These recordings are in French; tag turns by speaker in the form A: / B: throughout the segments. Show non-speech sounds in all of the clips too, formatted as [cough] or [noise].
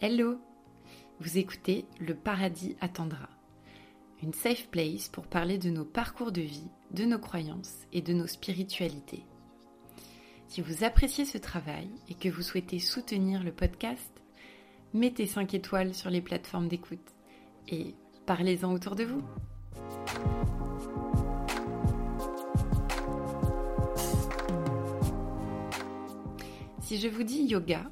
A: Hello Vous écoutez Le Paradis attendra, une safe place pour parler de nos parcours de vie, de nos croyances et de nos spiritualités. Si vous appréciez ce travail et que vous souhaitez soutenir le podcast, mettez 5 étoiles sur les plateformes d'écoute et parlez-en autour de vous. Si je vous dis yoga,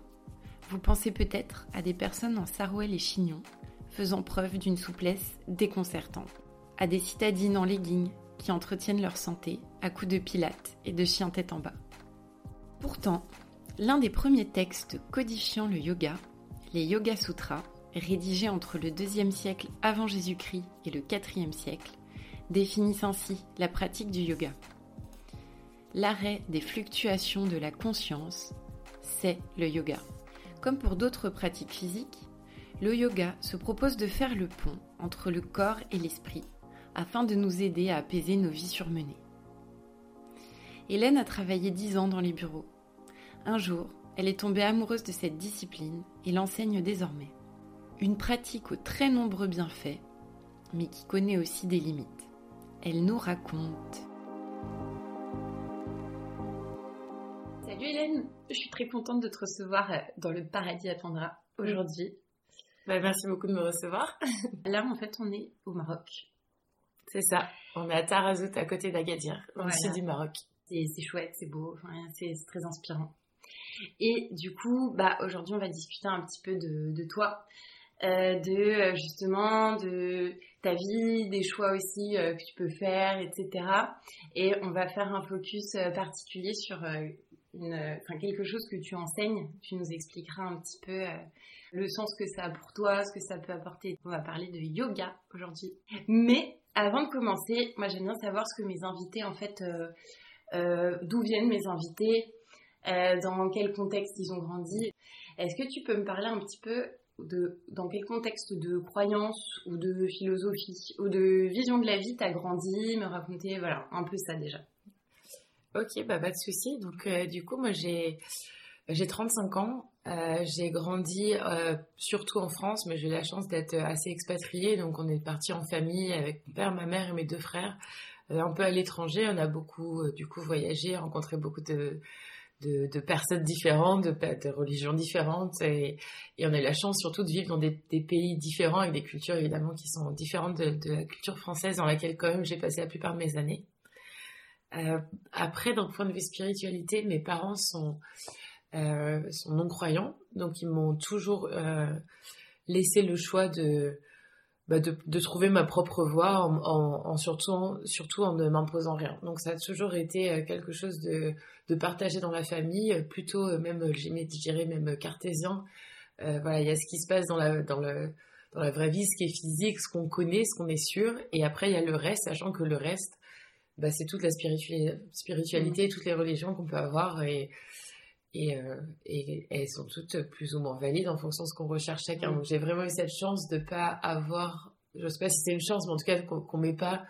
A: vous pensez peut-être à des personnes en sarouel et chignon, faisant preuve d'une souplesse déconcertante, à des citadines en leggings qui entretiennent leur santé à coups de pilates et de chien tête en bas. Pourtant, l'un des premiers textes codifiant le yoga, les Yoga Sutras, rédigés entre le IIe siècle avant Jésus-Christ et le IVe siècle, définissent ainsi la pratique du yoga. L'arrêt des fluctuations de la conscience, c'est le yoga. Comme pour d'autres pratiques physiques, le yoga se propose de faire le pont entre le corps et l'esprit afin de nous aider à apaiser nos vies surmenées. Hélène a travaillé dix ans dans les bureaux. Un jour, elle est tombée amoureuse de cette discipline et l'enseigne désormais. Une pratique aux très nombreux bienfaits, mais qui connaît aussi des limites. Elle nous raconte. Salut Hélène, je suis très contente de te recevoir euh, dans le paradis attendra aujourd'hui.
B: Bah, merci beaucoup de me recevoir. [laughs]
A: Là, en fait, on est au Maroc.
B: C'est ça. On est à Tarazout, à côté d'Agadir, au sud du Maroc.
A: C'est chouette, c'est beau, c'est très inspirant. Et du coup, bah, aujourd'hui, on va discuter un petit peu de, toi, euh, de euh, justement de ta vie, des choix aussi que tu peux faire, etc. Et on va faire un focus particulier sur quelque chose que tu enseignes. Tu nous expliqueras un petit peu euh, le sens que ça a pour toi, ce que ça peut apporter. On va parler de yoga aujourd'hui. Mais avant de commencer, moi j'aime bien savoir ce que mes invités, en fait, euh, euh, d'où viennent mes invités, dans quel contexte ils ont grandi. Est-ce que tu peux me parler un petit peu de dans quel contexte de croyance ou de philosophie ou de vision de la vie t'as grandi, me raconter voilà un peu ça déjà.
B: Ok, bah pas de souci. Donc euh, du coup, moi j'ai j'ai 35 ans. Euh, j'ai grandi euh, surtout en France, mais j'ai eu la chance d'être assez expatriée. Donc on est parti en famille avec mon père, ma mère et mes deux frères, un peu à l'étranger. On a beaucoup du coup voyagé, rencontré beaucoup de de, personnes différentes, de, religions différentes, et, on a eu la chance surtout de vivre dans des, pays différents avec des cultures évidemment qui sont différentes de la culture française dans laquelle quand même j'ai passé la plupart de mes années. Euh, après, d'un point de vue spiritualité, mes parents sont, euh, sont non-croyants, donc ils m'ont toujours euh, laissé le choix de, bah de, de, trouver ma propre voie en, en, en surtout, surtout en ne m'imposant rien. Donc ça a toujours été quelque chose de, de partager dans la famille, plutôt même, je dirais même cartésien. Voilà, il y a ce qui se passe dans la, dans le, dans la vraie vie, ce qui est physique, ce qu'on connaît, ce qu'on est sûr, et après il y a le reste, sachant que le reste, bah, c'est toute la spiritualité, toutes les religions qu'on peut avoir et, et, euh, et, elles sont toutes plus ou moins valides en fonction de ce qu'on recherche chacun. Mm. Donc j'ai vraiment eu cette chance de pas avoir, je sais pas si c'est une chance, mais en tout cas qu'on m'ait pas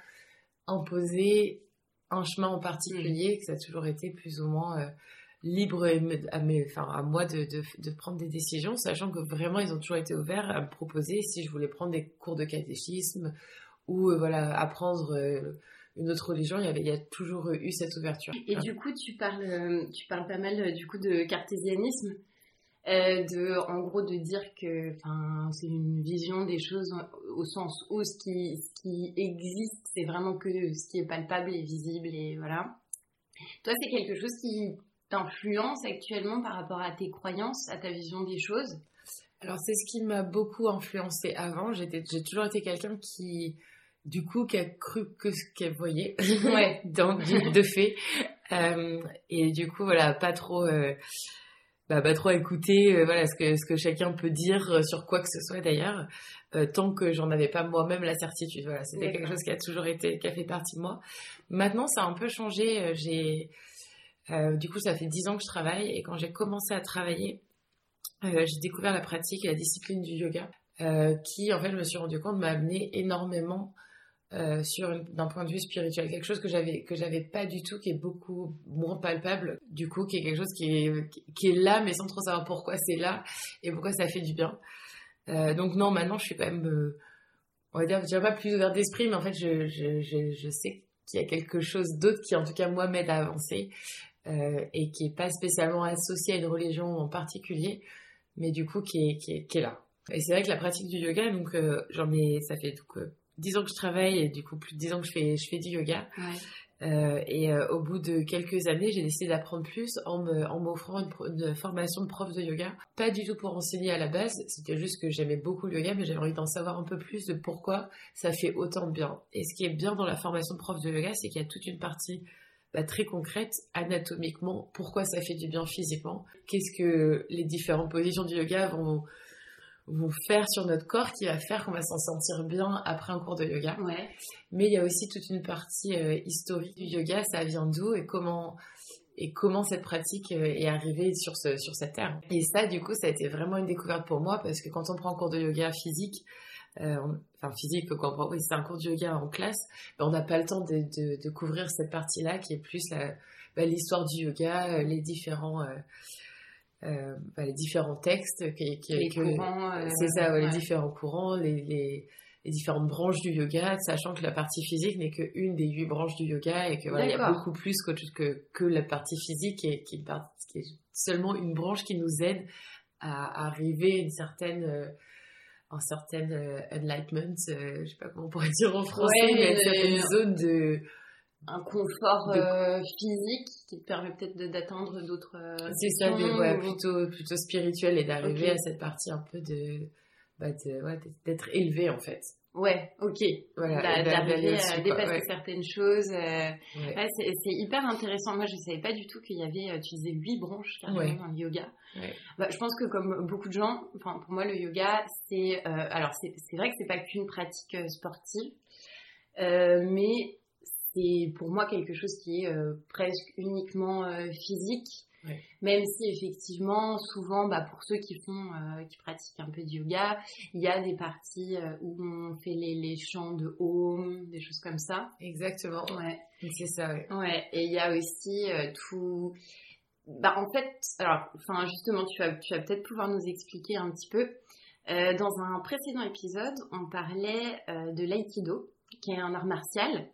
B: imposé un chemin en particulier, mm. que ça a toujours été plus ou moins euh, libre à, mes, enfin, à moi de, de, de, prendre des décisions, sachant que vraiment ils ont toujours été ouverts à me proposer si je voulais prendre des cours de catéchisme ou euh, voilà apprendre une autre religion, il y, avait, il y a toujours eu cette ouverture.
A: Et du coup, tu parles, euh, tu parles pas mal euh, du coup de cartésianisme, euh, de, en gros, de dire que, c'est une vision des choses au sens où ce qui, ce qui existe, c'est vraiment que ce qui est palpable et visible et voilà. Toi, c'est quelque chose qui t'influence actuellement par rapport à tes croyances, à ta vision des choses?
B: Alors, c'est ce qui m'a beaucoup influencé avant. j'ai toujours été quelqu'un qui du coup qui a cru que ce qu'elle voyait ouais. [laughs] dans, de fait. Euh, et du coup voilà pas trop euh, bah, pas trop écouter euh, voilà ce que ce que chacun peut dire sur quoi que ce soit d'ailleurs tant que j'en avais pas moi-même la certitude. Voilà c'était quelque chose qui a toujours été qui a fait partie de moi. Maintenant ça a un peu changé j'ai du coup ça fait dix ans que je travaille et quand j'ai commencé à travailler j'ai découvert la pratique et la discipline du yoga qui en fait je me suis rendu compte m'a amené énormément euh, sur d'un point de vue spirituel, quelque chose que j'avais que j'avais pas du tout, qui est beaucoup moins palpable, du coup, qui est quelque chose qui est là, mais sans trop savoir pourquoi c'est là et pourquoi ça fait du bien. Euh, donc non, maintenant, je suis quand même, euh, on va dire, je dirais pas plus ouverte d'esprit, mais en fait, je je je, sais qu'il y a quelque chose d'autre qui, en tout cas, moi, m'aide à avancer et qui est pas spécialement associé à une religion en particulier, mais du coup, qui est qui est, qui est là. Et c'est vrai que la pratique du yoga, donc j'en ai, ça fait donc 10 ans que je travaille et du coup plus de 10 ans que je fais, je fais du yoga. Euh, et euh, au bout de quelques années, j'ai décidé d'apprendre plus en m'offrant une, une, formation de prof de yoga. Pas du tout pour enseigner à la base, c'était juste que j'aimais beaucoup le yoga, mais j'avais envie d'en savoir un peu plus de pourquoi ça fait autant de bien. Et ce qui est bien dans la formation de prof de yoga, c'est qu'il y a toute une partie bah, très concrète, anatomiquement, pourquoi ça fait du bien physiquement, qu'est-ce que les différentes positions du yoga vont vont faire sur notre corps qui va faire qu'on va s'en sentir bien après un cours de yoga.
A: Ouais.
B: Mais il y a aussi toute une partie euh, historique du yoga, ça vient d'où et comment et comment cette pratique euh, est arrivée sur ce sur cette terre. Et ça, du coup, ça a été vraiment une découverte pour moi parce que quand on prend un cours de yoga physique, euh, enfin physique, quand on prend, oui, c'est un cours de yoga en classe, ben, on n'a pas le temps de, de, de, couvrir cette partie-là qui est plus ben, l'histoire du yoga, les différents euh, bah, les différents textes, qui, qui,
A: les courants,
B: euh, c'est ça, ouais, les différents courants, les, les, les, différentes branches du yoga, sachant que la partie physique n'est qu'une des huit branches du yoga et que voilà, il y a beaucoup plus que, que, que la partie physique qui est, qui, qui est seulement une branche qui nous aide à, arriver à une certaine euh, un certain enlightenment, je sais pas comment on pourrait dire en français,
A: ouais,
B: mais une certaine zone de
A: un confort euh, physique qui te permet peut-être d'atteindre d'autres euh,
B: c'est ça ouais, plutôt plutôt spirituel et d'arriver okay. à cette partie un peu de bah de, ouais, d'être élevé en fait
A: ouais ok voilà d'arriver à dépasser ouais. certaines choses euh, ouais. c'est hyper intéressant moi je savais pas du tout qu'il y avait tu disais huit branches carrément dans le yoga bah, je pense que comme beaucoup de gens enfin pour moi le yoga c'est alors c'est vrai que c'est pas qu'une pratique sportive mais c'est pour moi quelque chose qui est euh, presque uniquement euh, physique.
B: Ouais.
A: Même si effectivement, souvent, bah, pour ceux qui font, euh, qui pratiquent un peu de yoga, il y a des parties où on fait les, les chants de home, des choses comme ça.
B: Exactement.
A: Ouais.
B: C'est ça. Ouais.
A: ouais. Et il y a aussi tout. Bah en fait, alors, enfin justement, tu vas, tu vas peut-être pouvoir nous expliquer un petit peu. dans un précédent épisode, on parlait de l'aïkido, qui est un art martial.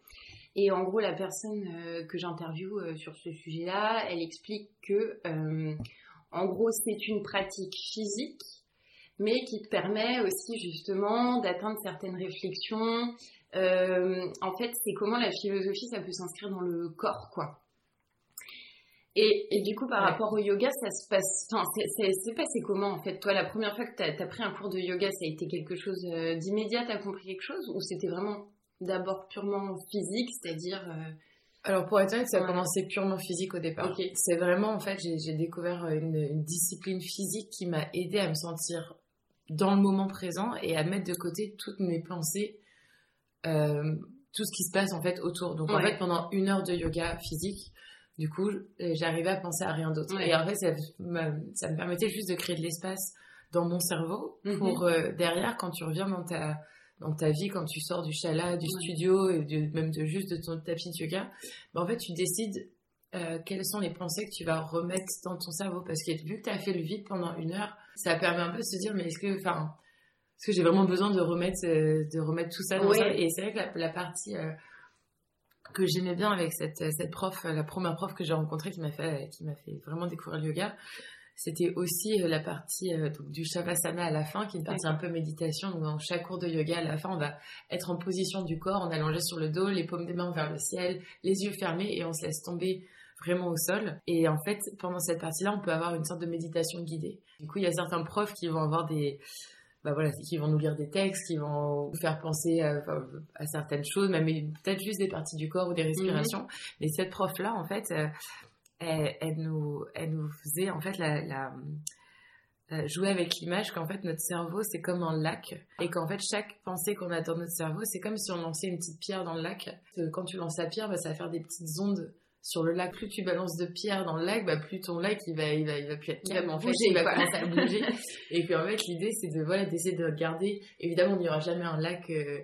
A: Et en gros, la personne euh, que j'interviewe euh, sur ce sujet-là, elle explique que, euh, en gros, c'est une pratique physique, mais qui te permet aussi justement d'atteindre certaines réflexions. en fait, c'est comment la philosophie, ça peut s'inscrire dans le corps, quoi. Et, et, du coup, par ouais. rapport au yoga, ça se passe. Enfin, c'est passé comment en fait? Toi, la première fois que tu as, as, pris un cours de yoga, ça a été quelque chose d'immédiat? Tu as compris quelque chose? Ou c'était vraiment d'abord purement physique, c'est-à-dire... Euh...
B: Alors pour être honnête, ça a commencé purement physique au départ.
A: Okay.
B: C'est vraiment, en fait, j'ai découvert une, une, discipline physique qui m'a aidé à me sentir dans le moment présent et à mettre de côté toutes mes pensées, euh, tout ce qui se passe en fait autour. Donc ouais. en fait, pendant une heure de yoga physique, du coup, j'arrivais à penser à rien d'autre.
A: Ouais.
B: Et en fait, ça, ça, me permettait juste de créer de l'espace dans mon cerveau pour mm -hmm. euh, derrière, quand tu reviens dans ta dans ta vie quand tu sors du chala, du ouais. studio et de, même de juste de ton tapis de yoga, bah en fait tu décides euh, quelles sont les pensées que tu vas remettre dans ton cerveau parce que vu que tu as fait le vide pendant une heure, ça permet un peu de se dire mais est-ce que enfin est-ce que j'ai vraiment besoin de remettre euh, de remettre tout ça dans
A: ouais.
B: ça et c'est vrai que la, la partie euh, que j'aimais bien avec cette cette prof la première prof que j'ai rencontrée qui m'a fait qui m'a fait vraiment découvrir le yoga c'était aussi la partie euh, donc, du shavasana à la fin, qui est une partie un peu méditation. Donc, dans chaque cours de yoga, à la fin, on va être en position du corps, on allongé sur le dos, les paumes des mains vers le ciel, les yeux fermés et on se laisse tomber vraiment au sol. Et en fait, pendant cette partie-là, on peut avoir une sorte de méditation guidée. Du coup, il y a certains profs qui vont avoir des bah voilà, qui vont nous lire des textes, qui vont nous faire penser à, à certaines choses, même peut-être juste des parties du corps ou des respirations. Mm -hmm. Mais cette prof-là, en fait, euh, elle, elle, nous, elle nous faisait en fait la, la euh, jouer avec l'image qu'en fait notre cerveau c'est comme un lac et qu'en fait chaque pensée qu'on a dans notre cerveau c'est comme si on lançait une petite pierre dans le lac. Quand tu lances la pierre, bah, ça va faire des petites ondes sur le lac. Plus tu balances de pierres dans le lac, bah, plus ton lac il va, il va, il va plus être calme en fait, il va commencer à bouger. [laughs] et puis en fait l'idée c'est de voilà d'essayer de regarder. Évidemment, il n'y aura jamais un lac. Euh,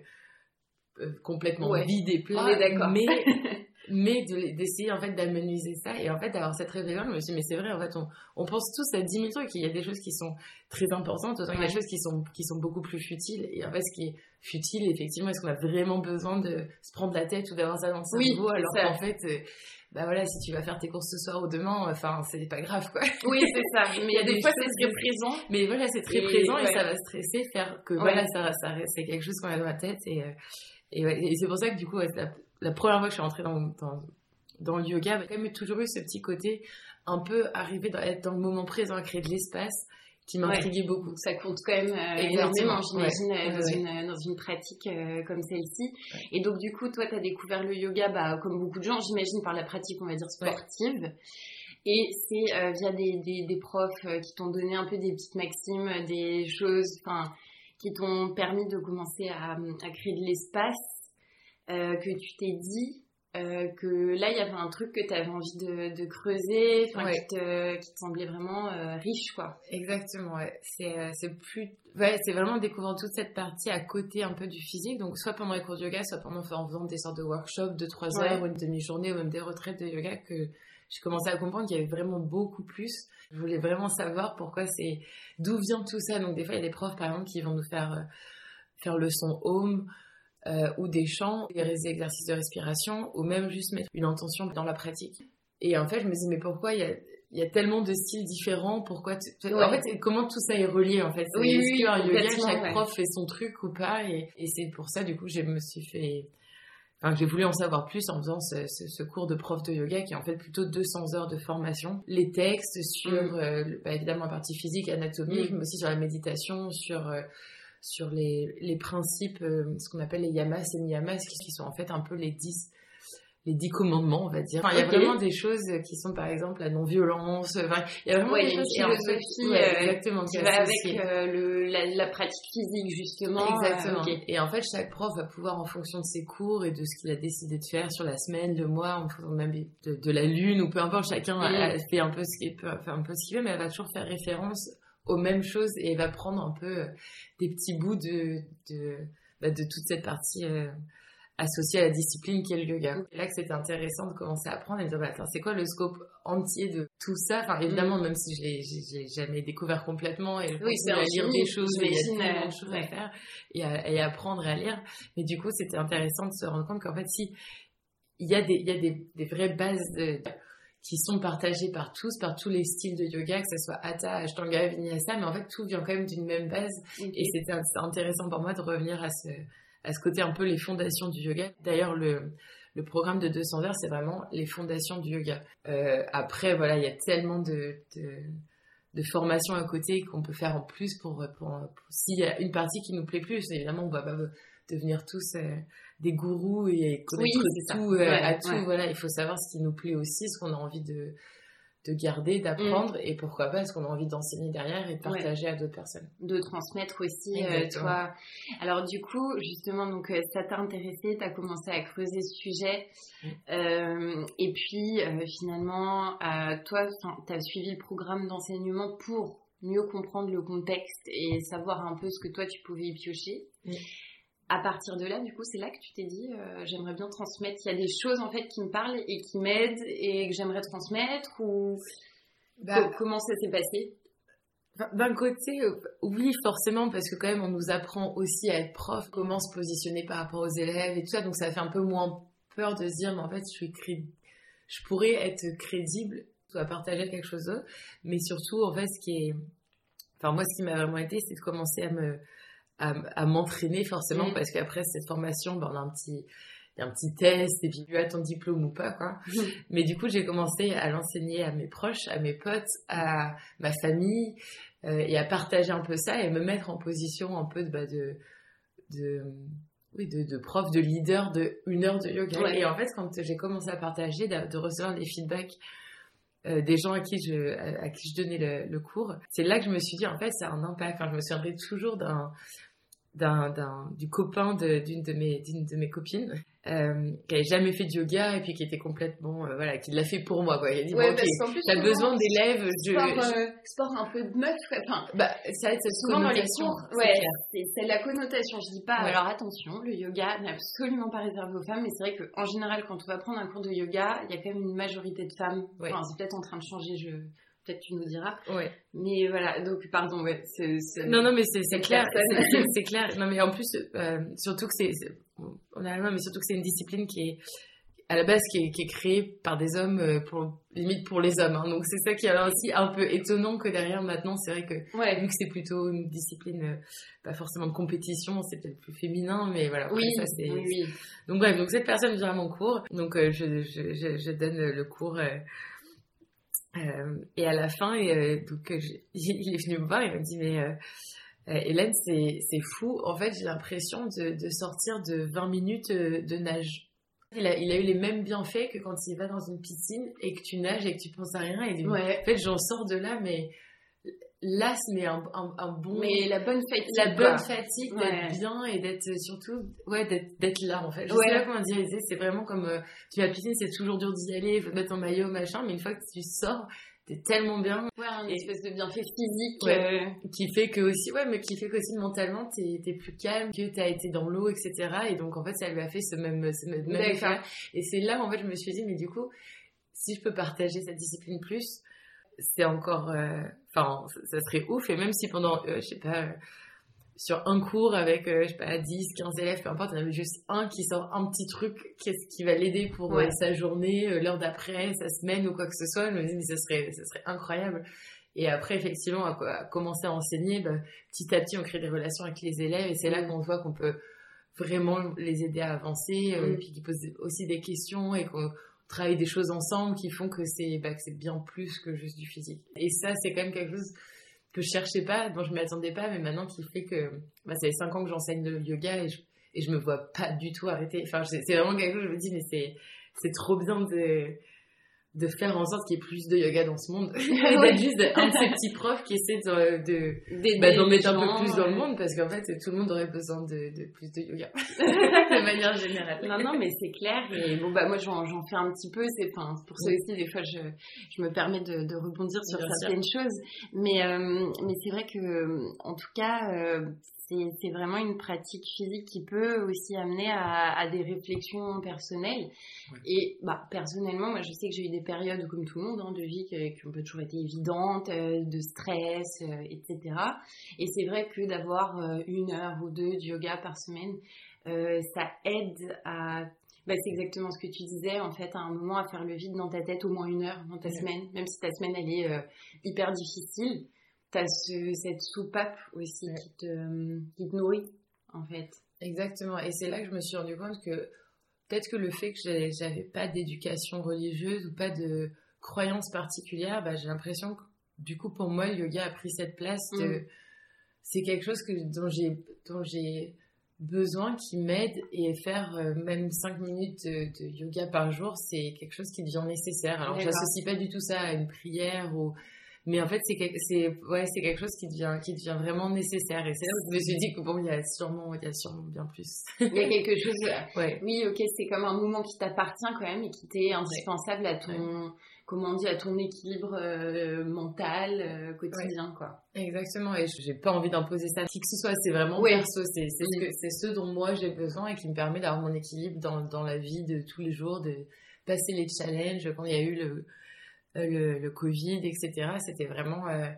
B: complètement vide et plat. Mais [laughs] mais d'essayer en fait d'amenuiser ça. Et en fait d'avoir cette réflexion je me suis dit mais c'est vrai en fait on, on, pense tous à 10 000 trucs. Il y a des choses qui sont très importantes autant il y a des choses qui sont qui sont beaucoup plus futiles. Et en fait ce qui est futile effectivement est-ce qu'on a vraiment besoin de se prendre la tête ou d'avoir ça dans le cerveau alors qu'en fait euh, bah voilà, si tu vas faire tes courses ce soir ou demain, enfin, c'est pas grave, quoi.
A: Oui, c'est ça. [laughs] Mais il y a des fois, c'est très présent.
B: Mais voilà, c'est très présent et ça va stresser, faire que voilà, ça, ça, c'est quelque chose qu'on a dans la tête et, euh, et, et c'est pour ça que du coup, la première fois que je suis rentrée dans, dans, le yoga, j'ai quand même toujours eu ce petit côté un peu arrivé dans, être dans le moment présent, à créer de l'espace qui m'intriguait beaucoup.
A: Ça compte quand même euh, énormément, j'imagine, euh, dans, une, dans une pratique euh, comme celle-ci. Et donc, du coup, toi, tu as découvert le yoga, bah, comme beaucoup de gens, j'imagine, par la pratique, on va dire, sportive. Et c'est via des, des, des, profs qui t'ont donné un peu des petites maximes, des choses, qui t'ont permis de commencer à, à créer de l'espace euh, que tu t'es dit euh, que là, il y avait un truc que tu avais envie de, creuser, qui, te, qui, te, semblait vraiment euh, riche, quoi.
B: Exactement, ouais. C'est plus... Ouais, c'est vraiment découvrir toute cette partie à côté un peu du physique. Donc, soit pendant les cours de yoga, soit pendant en faisant des sortes de workshops de 3 heures ou une demi-journée ou même des retraites de yoga que j'ai commencé à comprendre qu'il y avait vraiment beaucoup plus. Je voulais vraiment savoir pourquoi c'est... D'où vient tout ça. Donc, des fois, il y a des profs, par exemple, qui vont nous faire, faire le son home euh, ou des chants, des exercices de respiration, ou même juste mettre une intention dans la pratique. Et en fait, je me dis, mais pourquoi il y a, y a, tellement de styles différents? Pourquoi En fait, comment tout ça est relié en fait?
A: Oui, Est-ce oui,
B: yoga, chaque prof fait son truc ou pas? Et, et c'est pour ça, du coup, je me suis fait... Enfin, j'ai voulu en savoir plus en faisant ce, ce, cours de prof de yoga qui est en fait plutôt 200 heures de formation. Les textes sur, mm. euh, bah, évidemment, la partie physique, anatomique, mm. mais aussi sur la méditation, sur... Euh, sur les, les principes, euh, ce qu'on appelle les yamas et niyamas, qui sont en fait un peu les dix les dix commandements, on va dire. il y a vraiment des choses qui sont, par exemple, la non-violence. Enfin,
A: il y a vraiment des choses qui, philosophie, euh, exactement, qui va avec euh, le, la, la, pratique physique, justement.
B: Exactement. Et en fait, chaque prof va pouvoir, en fonction de ses cours et de ce qu'il a décidé de faire sur la semaine, le mois, en fonction même de, de la lune, ou peu importe, chacun a, fait un peu ce qu'il peut, un peu ce qu'il veut, mais elle va toujours faire référence aux mêmes choses et va prendre un peu euh, des petits bouts de, de, bah, de toute cette partie euh, associée à la discipline qui est le yoga. Et là que c'était intéressant de commencer à apprendre et de dire, bah, c'est quoi le scope entier de tout ça? Enfin, évidemment, mm. même si je l'ai jamais découvert complètement et
A: oui, c'est à
B: lire des choses, mais il y a tellement de choses à faire et à, et apprendre et à lire. Mais du coup, c'était intéressant de se rendre compte qu'en fait, si il y a des, il y a des, des vraies bases de, qui sont partagés par tous, par tous les styles de yoga, que ce soit Hatha, Ashtanga, Vinyasa, mais en fait tout vient quand même d'une même base. Et c'était intéressant pour moi de revenir à ce, à ce côté un peu les fondations du yoga. D'ailleurs, le, le programme de 200 heures, c'est vraiment les fondations du yoga. Euh, après, voilà, il y a tellement de, de, de formations à côté qu'on peut faire en plus pour, pour, s'il y a une partie qui nous plaît plus. Évidemment, on va pas devenir tous euh, des gourous et connaître tout euh, à tout. Voilà, il faut savoir ce qui nous plaît aussi, ce qu'on a envie de, de garder, d'apprendre mm. et pourquoi pas ce qu'on a envie d'enseigner derrière et de partager à d'autres personnes.
A: De transmettre aussi, euh, toi. Alors du coup, justement, donc ça t'a intéressé, t'as commencé à creuser ce sujet mm. et puis finalement, toi, t'as suivi le programme d'enseignement pour mieux comprendre le contexte et savoir un peu ce que toi tu pouvais y piocher. Mm à partir de là, du coup, c'est là que tu t'es dit, euh, j'aimerais bien transmettre. Il y a des choses en fait qui me parlent et qui m'aident et que j'aimerais transmettre ou bah, comment ça s'est passé?
B: D'un côté, euh, oui, forcément, parce que quand même, on nous apprend aussi à être prof, comment se positionner par rapport aux élèves et tout ça, donc ça fait un peu moins peur de se dire, mais en fait, je suis je pourrais être crédible à partager quelque chose d'autre, mais surtout, en fait, ce qui est, enfin moi, ce qui m'a vraiment aidé, c'est de commencer à me à, m'entraîner forcément mm. parce qu'après cette formation, ben, on a un petit y a un petit test et puis tu as ton diplôme ou pas quoi. Mm. Mais du coup, j'ai commencé à l'enseigner à mes proches, à mes potes, à ma famille euh, et à partager un peu ça et me mettre en position un peu de bah, de, de oui, de, de, prof, de leader de une heure de yoga. Et en fait, quand j'ai commencé à partager, de, recevoir des feedbacks euh, des gens à qui je, à, qui je donnais le, le cours, c'est là que je me suis dit, en fait, ça a un impact. Enfin, je me souviendrai toujours d'un, d'un, du copain d'une de, mes, d'une de mes copines euh, qui avait jamais fait de yoga et puis qui était complètement euh, voilà qui l'a fait pour moi quoi il a dit
A: Ouais,
B: bon, ok,
A: plus,
B: t'as besoin d'élèves je,
A: Sport,
B: je-
A: euh, sport un peu de meuf, quoi. enfin,
B: bah ça cette
A: souvent dans les cours,
B: c'est
A: ouais, c'est c'est la connotation. Je dis pas,
B: Ouais.
A: alors attention, le yoga n'est absolument pas réservé aux femmes, mais c'est vrai qu'en général, quand on va prendre un cours de yoga, il y a quand même une majorité de femmes.
B: Ouais.
A: Enfin, c'est peut-être en train de changer, je... peut-être tu nous diras.
B: ouais
A: Mais voilà, donc pardon, ouais, c'est. c'est-
B: non non mais c'est clair [laughs] c'est- clair non mais en plus euh, surtout que c'est on a mais surtout que c'est une discipline qui est à la base qui est, qui est créée par des hommes euh, pour limite pour les hommes hein. donc c'est ça qui est aussi un peu étonnant que derrière maintenant c'est vrai que
A: Ouais.
B: vu que c'est plutôt une discipline euh, pas forcément de compétition c'est peut-être plus féminin mais voilà
A: Oui,
B: ça c'est
A: oui, oui.
B: donc bref donc cette personne vient à mon cours donc euh, je, je, je, je donne le cours euh, euh, et à la fin et, euh, donc euh, [laughs] il est venu me voir il m'a dit mais Hélène c'est c'est fou. En fait j'ai l'impression de, de sortir de 20 minutes de nage. Il a, il a eu les mêmes bienfaits que quand il va dans une piscine et que tu nages et que tu penses à rien. Et il dit,
A: Ouais.
B: en fait j'en sors de là mais là mais un, un, un bon
A: Mais la bonne fatigue.
B: la
A: quoi.
B: bonne fatigue d'être
A: Ouais.
B: bien et d'être surtout ouais d'être là en fait je
A: Ouais.
B: sais pas comment dire c'est- vraiment comme euh, tu vas piscine c'est toujours dur d'y aller il faut te mettre en maillot machin mais une fois que tu sors t'es tellement bien
A: Ouais, un
B: Et-
A: espèce de bienfait physique.
B: Ouais.
A: euh,
B: qui fait que aussi ouais mais qui fait qu'aussi mentalement t'es es plus calme que t'as été dans l'eau etc et donc en fait ça lui a fait ce même ce même, effet et c'est là en fait je me suis dit mais du coup si je peux partager cette discipline plus c'est encore euh, enfin ça, ça serait ouf et même si pendant euh, je sais pas euh, sur un cours avec euh, je sais pas 10 15 élèves peu importe il y en avait juste un qui sort un petit truc qu'est-ce qui va l'aider pour
A: Ouais.
B: sa journée l'heure d'après sa semaine ou quoi que ce soit je me dis mais ce serait ce serait incroyable et après, effectivement, à, à commencer à enseigner, bah, petit à petit, on crée des relations avec les élèves et c'est là
A: Mm.
B: qu'on voit qu'on peut vraiment les aider à avancer,
A: Mm.
B: et puis qu'ils posent aussi des questions et qu'on travaille des choses ensemble qui font que c'est bah, que c'est bien plus que juste du physique. Et ça, c'est quand même quelque chose que je cherchais pas, dont je m'y attendais pas, mais maintenant qui fait que bah, ça fait 5 ans que j'enseigne le yoga et je, et je me vois pas du tout arrêter. Enfin, c'est vraiment quelque chose, je me dis, mais c'est trop bien de de faire en sorte qu'il y ait plus de yoga dans ce monde. [laughs] et d'être juste un de ces petits profs qui essaie de, bah, d'en mettre un peu plus dans le monde parce qu'en fait, tout le monde aurait besoin de, de plus de yoga. [laughs] de manière générale.
A: Non, non, mais c'est clair. Et bon, bah, moi, j'en j'en fais un petit peu. C'est enfin, pour ça aussi, des fois, je, je me permets de, de rebondir sur
B: Bien
A: certaines choses. Mais, euh, mais c'est vrai que, en tout cas, euh, c'est vraiment une pratique physique qui peut aussi amener à, à des réflexions personnelles.
B: Ouais.
A: Et bah, personnellement, moi, je sais que j'ai eu des périodes, comme tout le monde, hein, de vie qui, ont pas toujours été évidentes, euh, de stress, euh, etc. Et c'est vrai que d'avoir euh, une heure ou deux de yoga par semaine, ça aide à. Bah, c'est exactement ce que tu disais, en fait, à un moment, à faire le vide dans ta tête au moins une heure dans ta
B: Ouais.
A: semaine, même si ta semaine, elle est euh, hyper difficile. T'as ce, cette soupape aussi
B: Ouais.
A: qui, te, qui te nourrit, en fait.
B: Exactement. Et c'est là que je me suis rendu compte que peut-être que le fait que j'avais pas d'éducation religieuse ou pas de croyance particulière, bah, j'ai l'impression que du coup pour moi le yoga a pris cette place de
A: Mm.
B: c'est quelque chose que dont j'ai dont j'ai besoin qui m'aide et faire euh, même 5 minutes de, de yoga par jour, c'est quelque chose qui devient nécessaire. Alors
A: D'accord.
B: j'associe pas du tout ça à une prière ou mais en fait c'est quelque, c'est ouais, c'est quelque chose qui devient qui devient vraiment nécessaire et c'est là où je me suis dit que bon il y a sûrement il y a sûrement bien plus.
A: Il y a quelque chose. euh, [laughs]
B: Ouais.
A: Oui, ok, c'est comme un mouvement qui t'appartient quand même et qui t'est indispensable à ton, comment on dit, à ton équilibre euh, mental euh, quotidien, quoi.
B: Exactement, et j'ai pas envie d'imposer ça à qui que ce soit, c'est vraiment
A: Ouais.
B: perso, c'est c'est ce, dont moi j'ai besoin et qui me permet d'avoir mon équilibre dans, dans la vie de tous les jours, de passer les challenges, quand il y a eu le, le, le Covid, etc. C'était vraiment euh,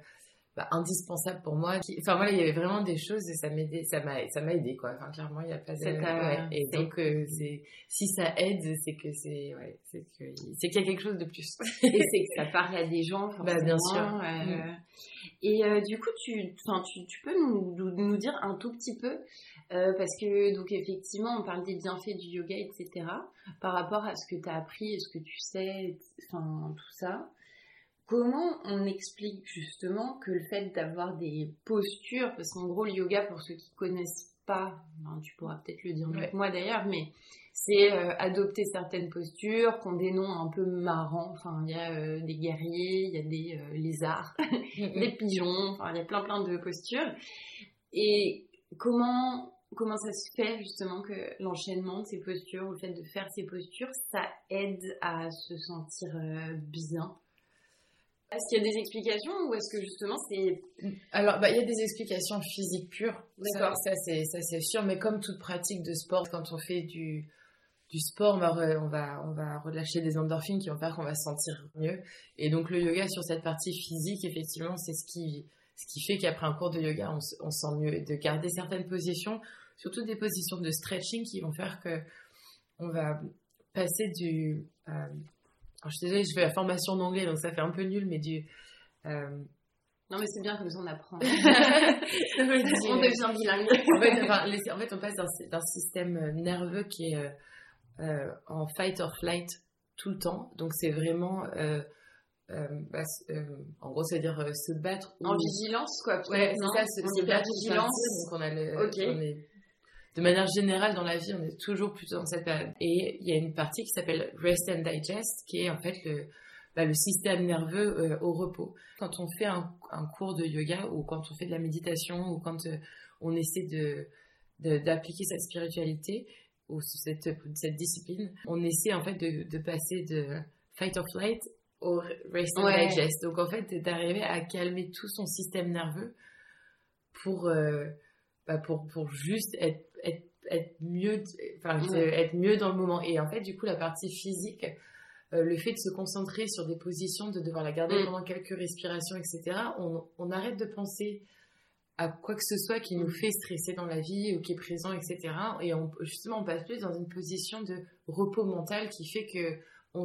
B: bah, indispensable pour moi. Enfin voilà, il y avait vraiment des choses et ça m'aidait, ça m'a ça m'a aidé quoi. Enfin clairement, il y a pas de ouais. Et donc euh, c'est si ça aide, c'est que c'est ouais, c'est que c'est qu'il y a quelque chose de plus.
A: Et c'est que ça parle à des gens, forcément.
B: Bah, bien sûr.
A: euh,
B: Mm.
A: Et euh, du coup, tu, enfin, tu, tu peux nous, nous, nous dire un tout petit peu, euh, parce que, donc, effectivement, on parle des bienfaits du yoga, etc., par rapport à ce que tu as appris et ce que tu sais, enfin, tout ça. Comment on explique justement que le fait d'avoir des postures, parce qu'en gros, le yoga, pour ceux qui connaissent pas, ben, tu pourras peut-être le dire mieux
B: Ouais.
A: que moi d'ailleurs, mais c'est euh, adopter certaines postures qu'on des noms un peu marrants. Enfin, il y a euh, des guerriers, il y a des euh, lézards, [laughs] des pigeons, enfin, il y a plein plein de postures. Et comment comment ça se fait justement que l'enchaînement de ces postures, ou le fait de faire ces postures, ça aide à se sentir euh, bien? Est-ce qu'il y a des explications ou est-ce que justement c'est...
B: Alors, bah, il y a des explications physiques pures. Ça, ça c'est, ça c'est sûr, mais comme toute pratique de sport, quand on fait du, du sport, on va, on va relâcher des endorphines qui vont faire qu'on va se sentir mieux. Et donc le yoga sur cette partie physique, effectivement, c'est ce qui, ce qui fait qu'après un cours de yoga, on, on sent mieux. Et de garder certaines positions, surtout des positions de stretching qui vont faire que on va passer du... Euh, alors je suis désolée, je fais la formation d'anglais, donc ça fait un peu nul, mais du...
A: Euh, non, mais c'est bien comme ça on apprend. [laughs] on devient bilingue.
B: en, fait, en, fait, on passe d'un système nerveux qui est euh, en fight or flight tout le temps. Donc c'est vraiment... Bah, en gros, c'est-à-dire se battre.
A: En vigilance, quoi.
B: Ouais, c'est ça, se, battre. Vigilance. Donc on, a le, on est de manière générale dans la vie, on est toujours plutôt dans cette période. Et il y a une partie qui s'appelle Rest and Digest, qui est en fait le, bah, le système nerveux euh, au repos. Quand on fait un, cours de yoga ou quand on fait de la méditation ou quand euh, on essaie de d'appliquer sa spiritualité ou cette, cette discipline, on essaie en fait de, de passer de fight or flight au rest and digest. Donc en fait, d'arriver à calmer tout son système nerveux pour, euh, bah, pour, pour juste être être, mieux, enfin, être mieux dans le moment. Et en fait, du coup, la partie physique, euh, le fait de se concentrer sur des positions, de devoir la garder mm. pendant quelques respirations, etc., on, on, arrête de penser à quoi que ce soit qui nous mm. fait stresser dans la vie ou qui est présent, etc. Et on, justement, on passe plus dans une position de repos mental qui fait que on,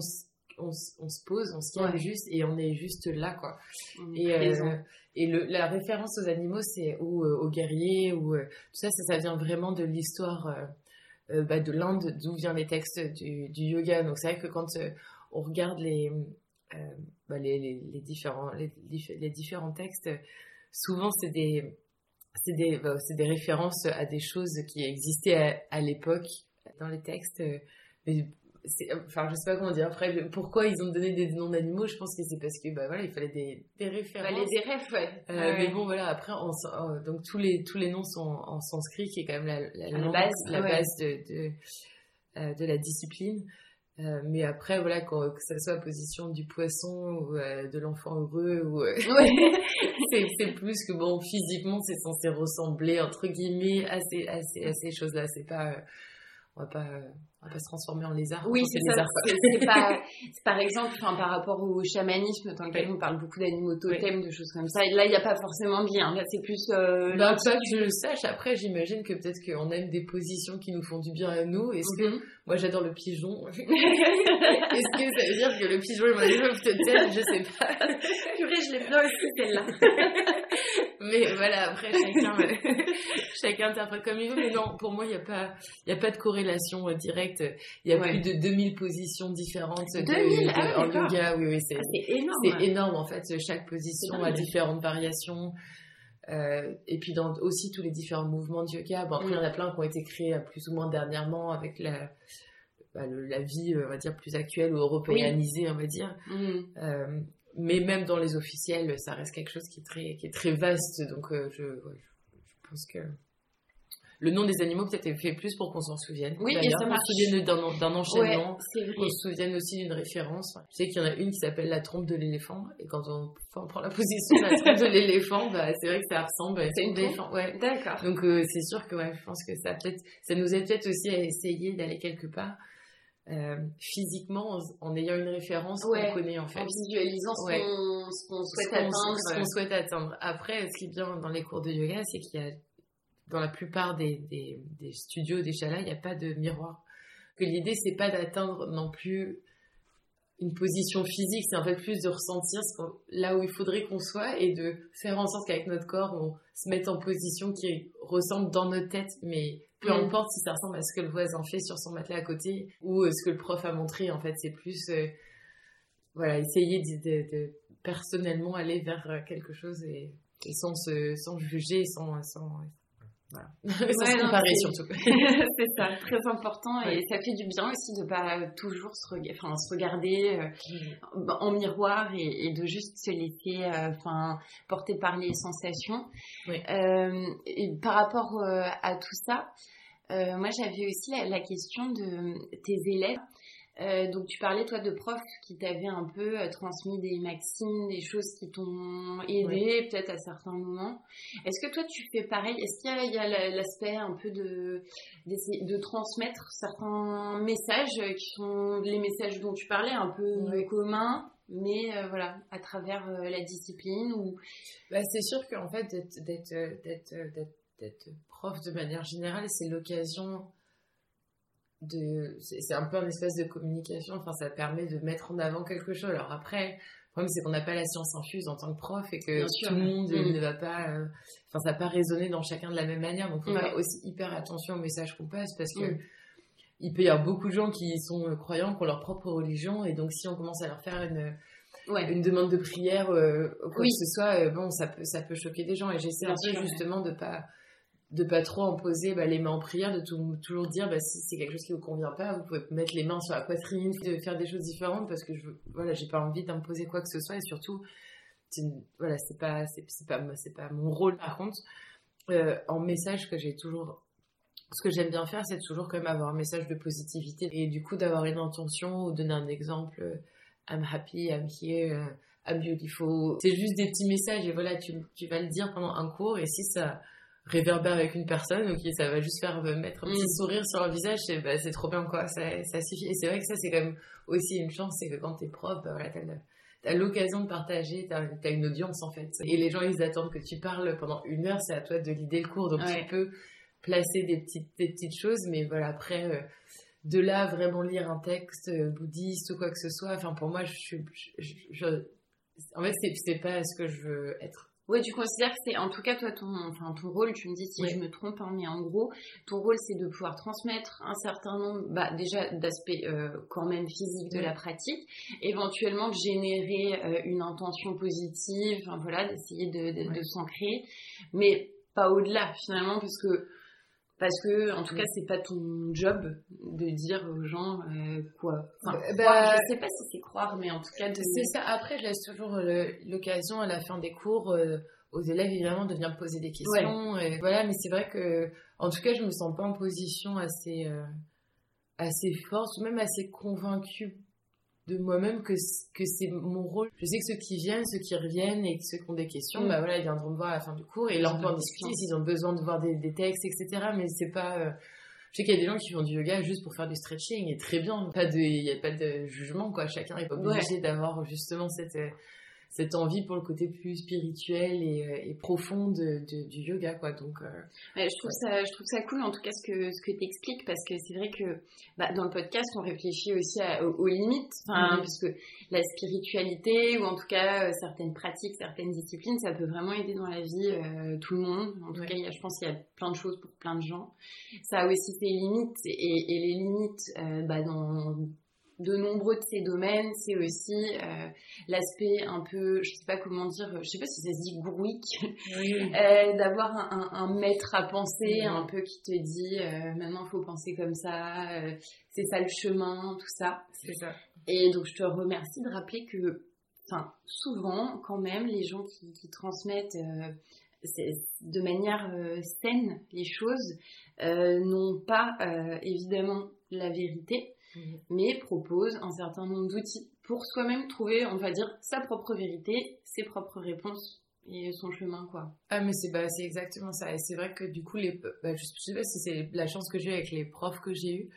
B: on, se pose, on se calme juste et on est juste là, quoi. et euh, et le, la référence aux animaux, c'est ou euh, aux guerriers ou euh, tout ça, ça, ça, vient vraiment de l'histoire bah, de l'Inde, d'où viennent les textes du, du yoga. Donc c'est vrai que quand on regarde les, bah, les, les, les, différents les, les, différents textes, souvent c'est des c'est des, bah, des références à des choses qui existaient à, à l'époque dans les textes, mais enfin je sais pas comment dire. Après pourquoi ils ont donné des noms d'animaux je pense que c'est parce que bah voilà il fallait des, des références.
A: fallait des refs ouais.
B: Euh, mais bon voilà après on, donc tous les tous les noms sont en, sanskrit qui est quand même la,
A: la, base
B: la base de de, euh, de la discipline. Euh, mais après voilà que ça soit la position du poisson ou de l'enfant heureux ou [laughs] c'est plus que bon physiquement c'est censé ressembler entre guillemets à ces à ces, à ces choses là c'est pas on va pas on va pas se transformer en lézard.
A: Oui, c'est ça. C'est pas, [laughs] par exemple, enfin, par rapport au chamanisme, dans lequel on parle beaucoup d'animaux totems, de choses comme ça. Là, il n'y a pas forcément de lien. Là, c'est plus. Euh,
B: bah, pas que je le sache. Après, j'imagine que peut-être qu'on aime des positions qui nous font du bien à nous. Est-ce que mhm. moi, j'adore le pigeon? [laughs] Est-ce que ça veut dire que le pigeon est mon animal totem Je sais pas.
A: Purée, je l'ai bien aussi celle-là. [laughs]
B: mais voilà, après chacun, [laughs] chacun interprète comme il veut. Mais non, pour moi, il n'y a pas, a pas de corrélation euh, directe il y a plus de 2000 positions différentes de,
A: ah
B: en yoga. Oui, oui, c'est
A: ah, énorme.
B: C'est énorme en fait. Chaque position a différentes variations. Euh, et puis dans aussi tous les différents mouvements de yoga. Bon, après, il y en a plein qui ont été créés euh, plus ou moins dernièrement avec la, bah, la vie, on va dire, plus actuelle ou européanisée, on va dire. Mm. mais même dans les officiels, ça reste quelque chose qui est très, qui est très vaste. Donc, je, je pense que le nom des animaux peut-être est fait plus pour qu'on s'en souvienne.
A: Oui, et ça
B: marche. se souvienne d'un enchaînement, ouais, qu'on se souvienne aussi d'une référence. Je sais qu'il y en a une qui s'appelle la trompe de l'éléphant, et quand on, prend la position de la trompe de l'éléphant, bah, c'est vrai que ça ressemble à
A: une éléphant.
B: Ouais.
A: D'accord.
B: Donc euh, c'est sûr que ouais, je pense que ça peut ça nous aide peut-être aussi à essayer d'aller quelque part. Euh, physiquement en, en, ayant une référence qu'on connaît en fait. En
A: visualisant ce qu'on souhaite atteindre.
B: Ce qu'on souhaite atteindre. Après, ce qui est bien dans les cours de yoga, c'est qu'il y a dans la plupart des, des, des studios, des chalas, il n'y a pas de miroir. Que l'idée, c'est pas d'atteindre non plus une position physique, c'est en fait plus de ressentir ce là où il faudrait qu'on soit et de faire en sorte qu'avec notre corps, on se mette en position qui ressemble dans notre tête, mais peu mm. importe si ça ressemble à ce que le voisin fait sur son matelas à côté ou euh, ce que le prof a montré, en fait, c'est plus, euh, voilà, essayer de, de, personnellement aller vers quelque chose et, sans, se, sans juger, sans, sans voilà. [laughs] Sans comparer surtout. [laughs]
A: c'est ça, très important et ça fait du bien aussi de pas toujours se, enfin, se regarder euh, en miroir et, de juste se laisser euh, enfin porter par les sensations. Euh, et par rapport à tout ça, moi j'avais aussi la, question de tes élèves. Euh, donc tu parlais toi de profs qui t'avaient un peu euh, transmis des maximes, des choses qui t'ont aidé peut-être à certains moments. Est-ce que toi tu fais pareil? Est-ce qu'il y a, l'aspect un peu de, de transmettre certains messages qui sont les messages dont tu parlais, un peu communs, mais euh, voilà, à travers la discipline ou...
B: Bah, c'est sûr qu'en fait d'être prof de manière générale, c'est l'occasion de c'est un peu un espèce de communication. Enfin ça permet de mettre en avant quelque chose. Alors après le problème c'est qu'on n'a pas la science infuse en tant que prof et que tout le monde mm. ne va pas euh, enfin ça va pas résonner dans chacun de la même manière. Donc il faut faire aussi hyper attention au message qu'on passe parce que mm. il peut y avoir beaucoup de gens qui sont euh, croyants qui ont leur propre religion. Et donc si on commence à leur faire une une demande de prière euh, quoi que ce soit bon ça peut ça peut choquer des gens. Et j'essaie un peu justement de pas de pas trop imposer bah, les mains en prière, de toujours dire bah, si c'est quelque chose qui vous convient pas, vous pouvez mettre les mains sur la poitrine, de faire des choses différentes parce que je voilà, j'ai pas envie d'imposer quoi que ce soit et surtout voilà, c'est pas c'est pas c'est pas mon rôle par contre euh, en message que j'ai toujours ce que j'aime bien faire, c'est toujours quand même avoir un message de positivité et du coup d'avoir une intention ou donner un exemple euh, I'm happy, I'm here, euh, I'm beautiful. C'est juste des petits messages et voilà, tu, tu vas le dire pendant un cours et si ça réverbère avec une personne, ok, ça va juste faire mettre un petit mm. sourire sur leur visage, c'est bah, trop bien quoi, ça, ça suffit. Et c'est vrai que ça, c'est quand même aussi une chance, c'est que quand t'es prof, bah, voilà, t'as l'occasion de partager, t'as as une audience en fait. Et les gens, ils attendent que tu parles pendant une heure, c'est à toi de l'idée le cours, donc tu peux placer des petites, des petites choses, mais voilà, après, euh, de là, vraiment lire un texte euh, bouddhiste ou quoi que ce soit, enfin, pour moi, je suis, je, en fait, c'est pas ce que je veux être
A: oui, tu considères que c'est, en tout cas, toi, ton, enfin, ton rôle, tu me dis si je me trompe, hein, mais en gros, ton rôle, c'est de pouvoir transmettre un certain nombre, bah, déjà, d'aspects euh, quand même physiques de la pratique, éventuellement de générer euh, une intention positive, enfin, voilà, d'essayer de, de, de s'ancrer, mais pas au-delà, finalement, parce que parce que en tout cas c'est pas ton job de dire aux gens euh, quoi. Enfin, bah, croire, je sais pas si c'est croire mais en tout cas de...
B: c'est ça. Après je laisse toujours l'occasion à la fin des cours euh, aux élèves évidemment de venir poser des questions et voilà. Mais c'est vrai que en tout cas je me sens pas en position assez euh, assez forte ou même assez convaincue de moi-même que, que c'est mon rôle. Je sais que ceux qui viennent, ceux qui reviennent et ceux qui ont des questions, mm. bah voilà, ils viendront me voir à la fin du cours et là on peut en discuter s'ils ont besoin de voir des, des textes, etc. Mais c'est pas, euh, je sais qu'il y a des gens qui font du yoga juste pour faire du stretching et très bien. Pas de, il n'y a pas de jugement, quoi. Chacun est pas obligé d'avoir justement cette, euh, cette envie pour le côté plus spirituel et, euh, et profond de, du yoga quoi. Donc euh,
A: je trouve ça je trouve ça cool en tout cas ce que ce que tu expliques parce que c'est vrai que bah, dans le podcast on réfléchit aussi aux, limites enfin, parce que la spiritualité ou en tout cas euh, certaines pratiques certaines disciplines ça peut vraiment aider dans la vie tout le monde. En tout cas je pense qu'il y a plein de choses pour plein de gens. Ça a aussi ses limites et, et les limites bah, dans de nombreux de ces domaines, c'est aussi euh, l'aspect un peu, je sais pas comment dire, je sais pas si ça se dit grouique, euh, d'avoir un, maître à penser un peu qui te dit euh, maintenant il faut penser comme ça, c'est ça le chemin, tout ça.
B: C'est ça.
A: Et donc je te remercie de rappeler que, enfin souvent quand même les gens qui, qui transmettent de manière saine les choses n'ont pas évidemment la vérité. Mais propose un certain nombre d'outils pour soi-même trouver, on va dire, sa propre vérité, ses propres réponses et son chemin, quoi.
B: Ah, mais c'est bah, exactement ça. Et c'est vrai que du coup, les, bah, je, sais pas si c'est la chance que j'ai eu avec les profs que j'ai eus,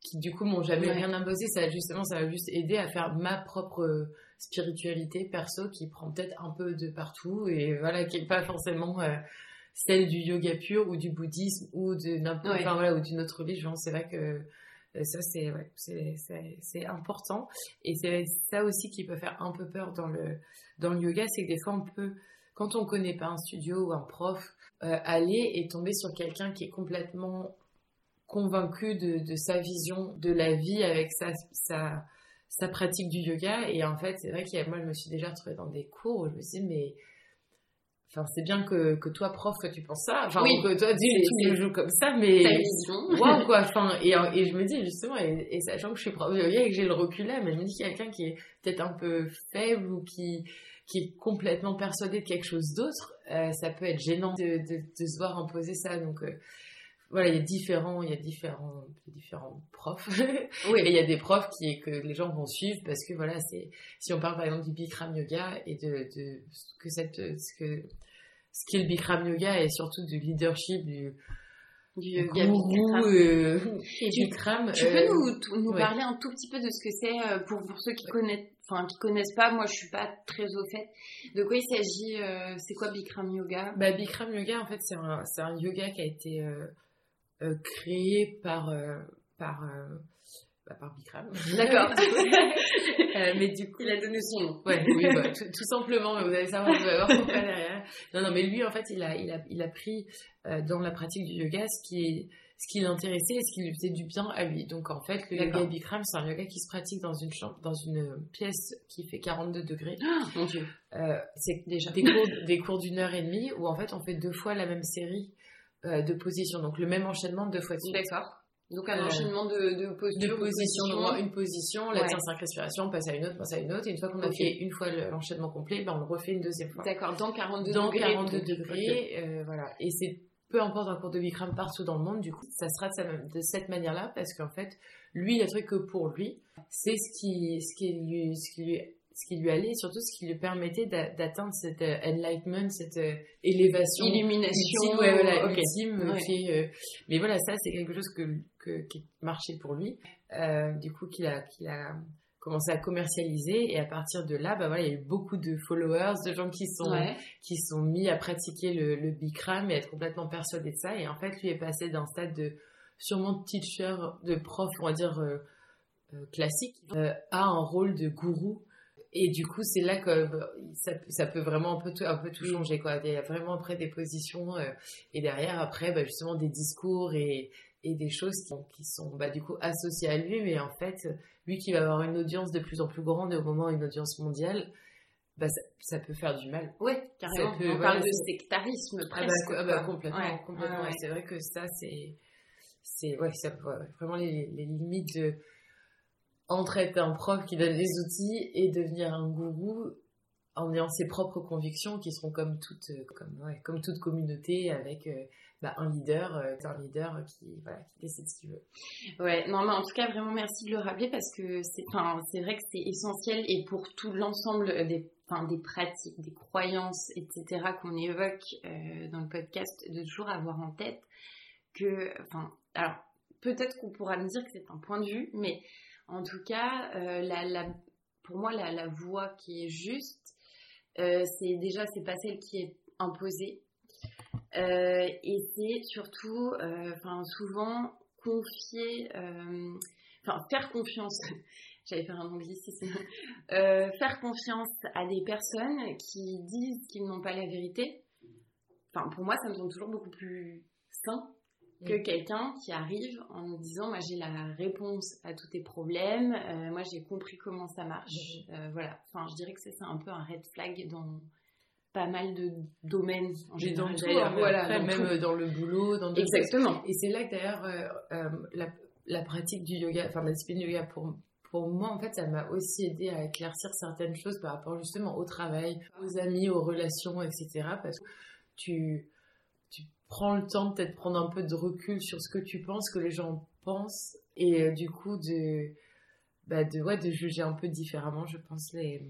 B: qui du coup m'ont jamais rien imposé. Ça, justement, ça va juste aider à faire ma propre spiritualité perso qui prend peut-être un peu de partout et voilà, qui n'est pas forcément euh, celle du yoga pur ou du bouddhisme ou de n'importe, enfin, voilà, ou d'une autre religion. C'est vrai que ça, c'est ouais, important. Et c'est ça aussi qui peut faire un peu peur dans le, dans le yoga, c'est que des fois, on peut, quand on connaît pas un studio ou un prof, euh, aller et tomber sur quelqu'un qui est complètement convaincu de, de, sa vision de la vie avec sa, sa, sa pratique du yoga. Et en fait, c'est vrai que moi, je me suis déjà retrouvée dans des cours où je me suis dit, mais Enfin, c'est bien que, que toi, prof, tu penses ça. Enfin,
A: Oui.
B: que toi, tu, le joues comme ça, mais.
A: Ta vision.
B: Quoi. [laughs] Enfin, et, et je me dis, justement, et, et sachant que je suis prof de yoga et que j'ai le recul là, mais je me dis qu'il y a quelqu'un qui est peut-être un peu faible ou qui, qui est complètement persuadé de quelque chose d'autre, euh, ça peut être gênant de, de, de se voir imposer ça. Donc, euh, voilà, il y a différents, il y a différents, différents profs. [laughs]
A: Oui.
B: Et il y a des profs qui, que les gens vont suivre parce que voilà, c'est, si on parle par exemple du Bikram Yoga et de, de ce que cette, ce que, ce qu'est le Bikram Yoga et surtout du leadership, du
A: Du yoga Bikram.
B: euh,
A: Et tu-
B: Bikram.
A: Tu
B: euh,
A: peux nous, t- nous
B: ouais.
A: parler un tout petit peu de ce que c'est euh, pour, pour ceux qui connaissent, enfin qui connaissent pas. Moi, je suis pas très au fait. De quoi il s'agit euh, C'est quoi Bikram Yoga?
B: Bah, Bikram Yoga, en fait, c'est un, c'est un yoga qui a été euh, euh, créé par, euh, par, euh, bah, par Bikram.
A: D'accord. [laughs]
B: Euh, mais du coup,
A: Il a donné son nom.
B: Ouais, oui, bah, tout, tout simplement, mais vous allez savoir, vous allez voir pourquoi derrière. Non, non, mais lui, en fait, il a, il a, il a pris euh, dans la pratique du yoga ce qui est, ce qui l'intéressait et ce qui lui faisait du bien à lui. Donc, en fait, le yoga. Bikram, c'est un yoga qui se pratique dans une chambre, dans une pièce qui fait 42 degrés.
A: Ah, mon Dieu.
B: Euh, c'est
A: Déjà.
B: des cours, des cours d'une heure et demie où, en fait, on fait deux fois la même série euh, de positions. Donc, le même enchaînement deux fois de suite.
A: D'accord. Donc un
B: Euh,
A: enchaînement de, de postures.
B: de position,
A: positions.
B: donc une position, là
A: Ouais.
B: tient cinq respirations, on passe à une autre, passe à une autre, et une fois qu'on a fait une fois le- l'enchaînement complet, ben on le refait une deuxième fois.
A: D'accord, dans 42
B: Dans
A: degrés.
B: 42
A: donc,
B: degrés, euh, voilà. Et c'est peu importe un cours de Bikram partout dans le monde, du coup, ça sera de, sa- de cette manière-là, parce qu'en fait, lui, il a truc que pour lui, c'est ce qui, ce qui lui, ce qui lui, ce qui lui allait, et surtout ce qui lui permettait d'a- d'atteindre cette euh, enlightenment, cette euh, élévation
A: Illumination.
B: ultime, ouais, voilà,
A: ok.
B: ultime, euh,
A: Ouais.
B: qui euh, mais voilà, ça c'est quelque chose que, que- qui marchait pour lui, euh, du coup qu'il a, qu'il a commencé à commercialiser et à partir de là, bah voilà, il y a eu beaucoup de followers, de gens qui sont
A: Ouais.
B: qui sont mis à pratiquer le, le Bikram et être complètement persuadés de ça. Et en fait, lui est passé d'un stade de sûrement de teacher, de prof, on va dire euh, classique, euh, à un rôle de gourou. Et du coup, c'est là que ça, ça peut vraiment un peu tout, un peu tout changer. Quoi. Il y a vraiment après des positions euh, et derrière, après, bah, justement, des discours et, et des choses qui, qui sont bah, du coup associées à lui. Mais en fait, lui qui va avoir une audience de plus en plus grande et au moment une audience mondiale, bah, ça, ça peut faire du mal.
A: Ouais, carrément.
B: Ça peut-
A: On
B: voilà,
A: parle de sectarisme
B: Ah
A: presque.
B: ah bah, complètement,
A: Ouais,
B: complètement.
A: ouais,
B: c'est vrai que ça, c'est, c'est, ouais, ça, vraiment les, les limites de entre être un prof qui donne des outils et devenir un gourou en ayant ses propres convictions qui seront comme toute, euh, comme, comme toute communauté avec euh, bah, un leader, euh, un leader qui, voilà, qui décide ce qu'il veut.
A: Ouais, non, mais en tout cas, vraiment merci de le rappeler parce que c'est, vrai que c'est essentiel et pour tout l'ensemble des, des pratiques, des croyances, etc. qu'on évoque dans le podcast, de toujours avoir en tête que, alors peut-être qu'on pourra me dire que c'est un point de vue, mais en tout cas, euh, la, pour moi, la, voie qui est juste, euh, c'est déjà, c'est pas celle qui est imposée. Euh, et c'est surtout, enfin, souvent confier, enfin, faire confiance. [laughs] J'allais faire un anglicisme. Faire confiance à des personnes qui disent qu'ils n'ont pas la vérité. Enfin, pour moi, ça me semble toujours beaucoup plus sain que
B: Mm.
A: quelqu'un qui arrive en nous disant moi j'ai la réponse à tous tes problèmes, euh, moi j'ai compris comment ça marche. Euh, voilà, enfin je dirais que c'est un peu un red flag dans pas mal de domaines en
B: Mais dans
A: général.
B: tout, hein,
A: voilà,
B: après,
A: dans
B: même
A: tout.
B: dans le boulot, dans
A: Exactement.
B: Et c'est là que d'ailleurs, euh, la, la pratique du yoga, enfin la discipline du yoga, pour, pour moi, en fait, ça m'a aussi aidé à éclaircir certaines choses par rapport justement au travail, aux amis, aux relations, etc. Parce que tu, tu prends le temps peut-être prendre un peu de recul sur ce que tu penses, que les gens pensent, et euh, du coup de, bah de, ouais, de juger un peu différemment, je pense, les,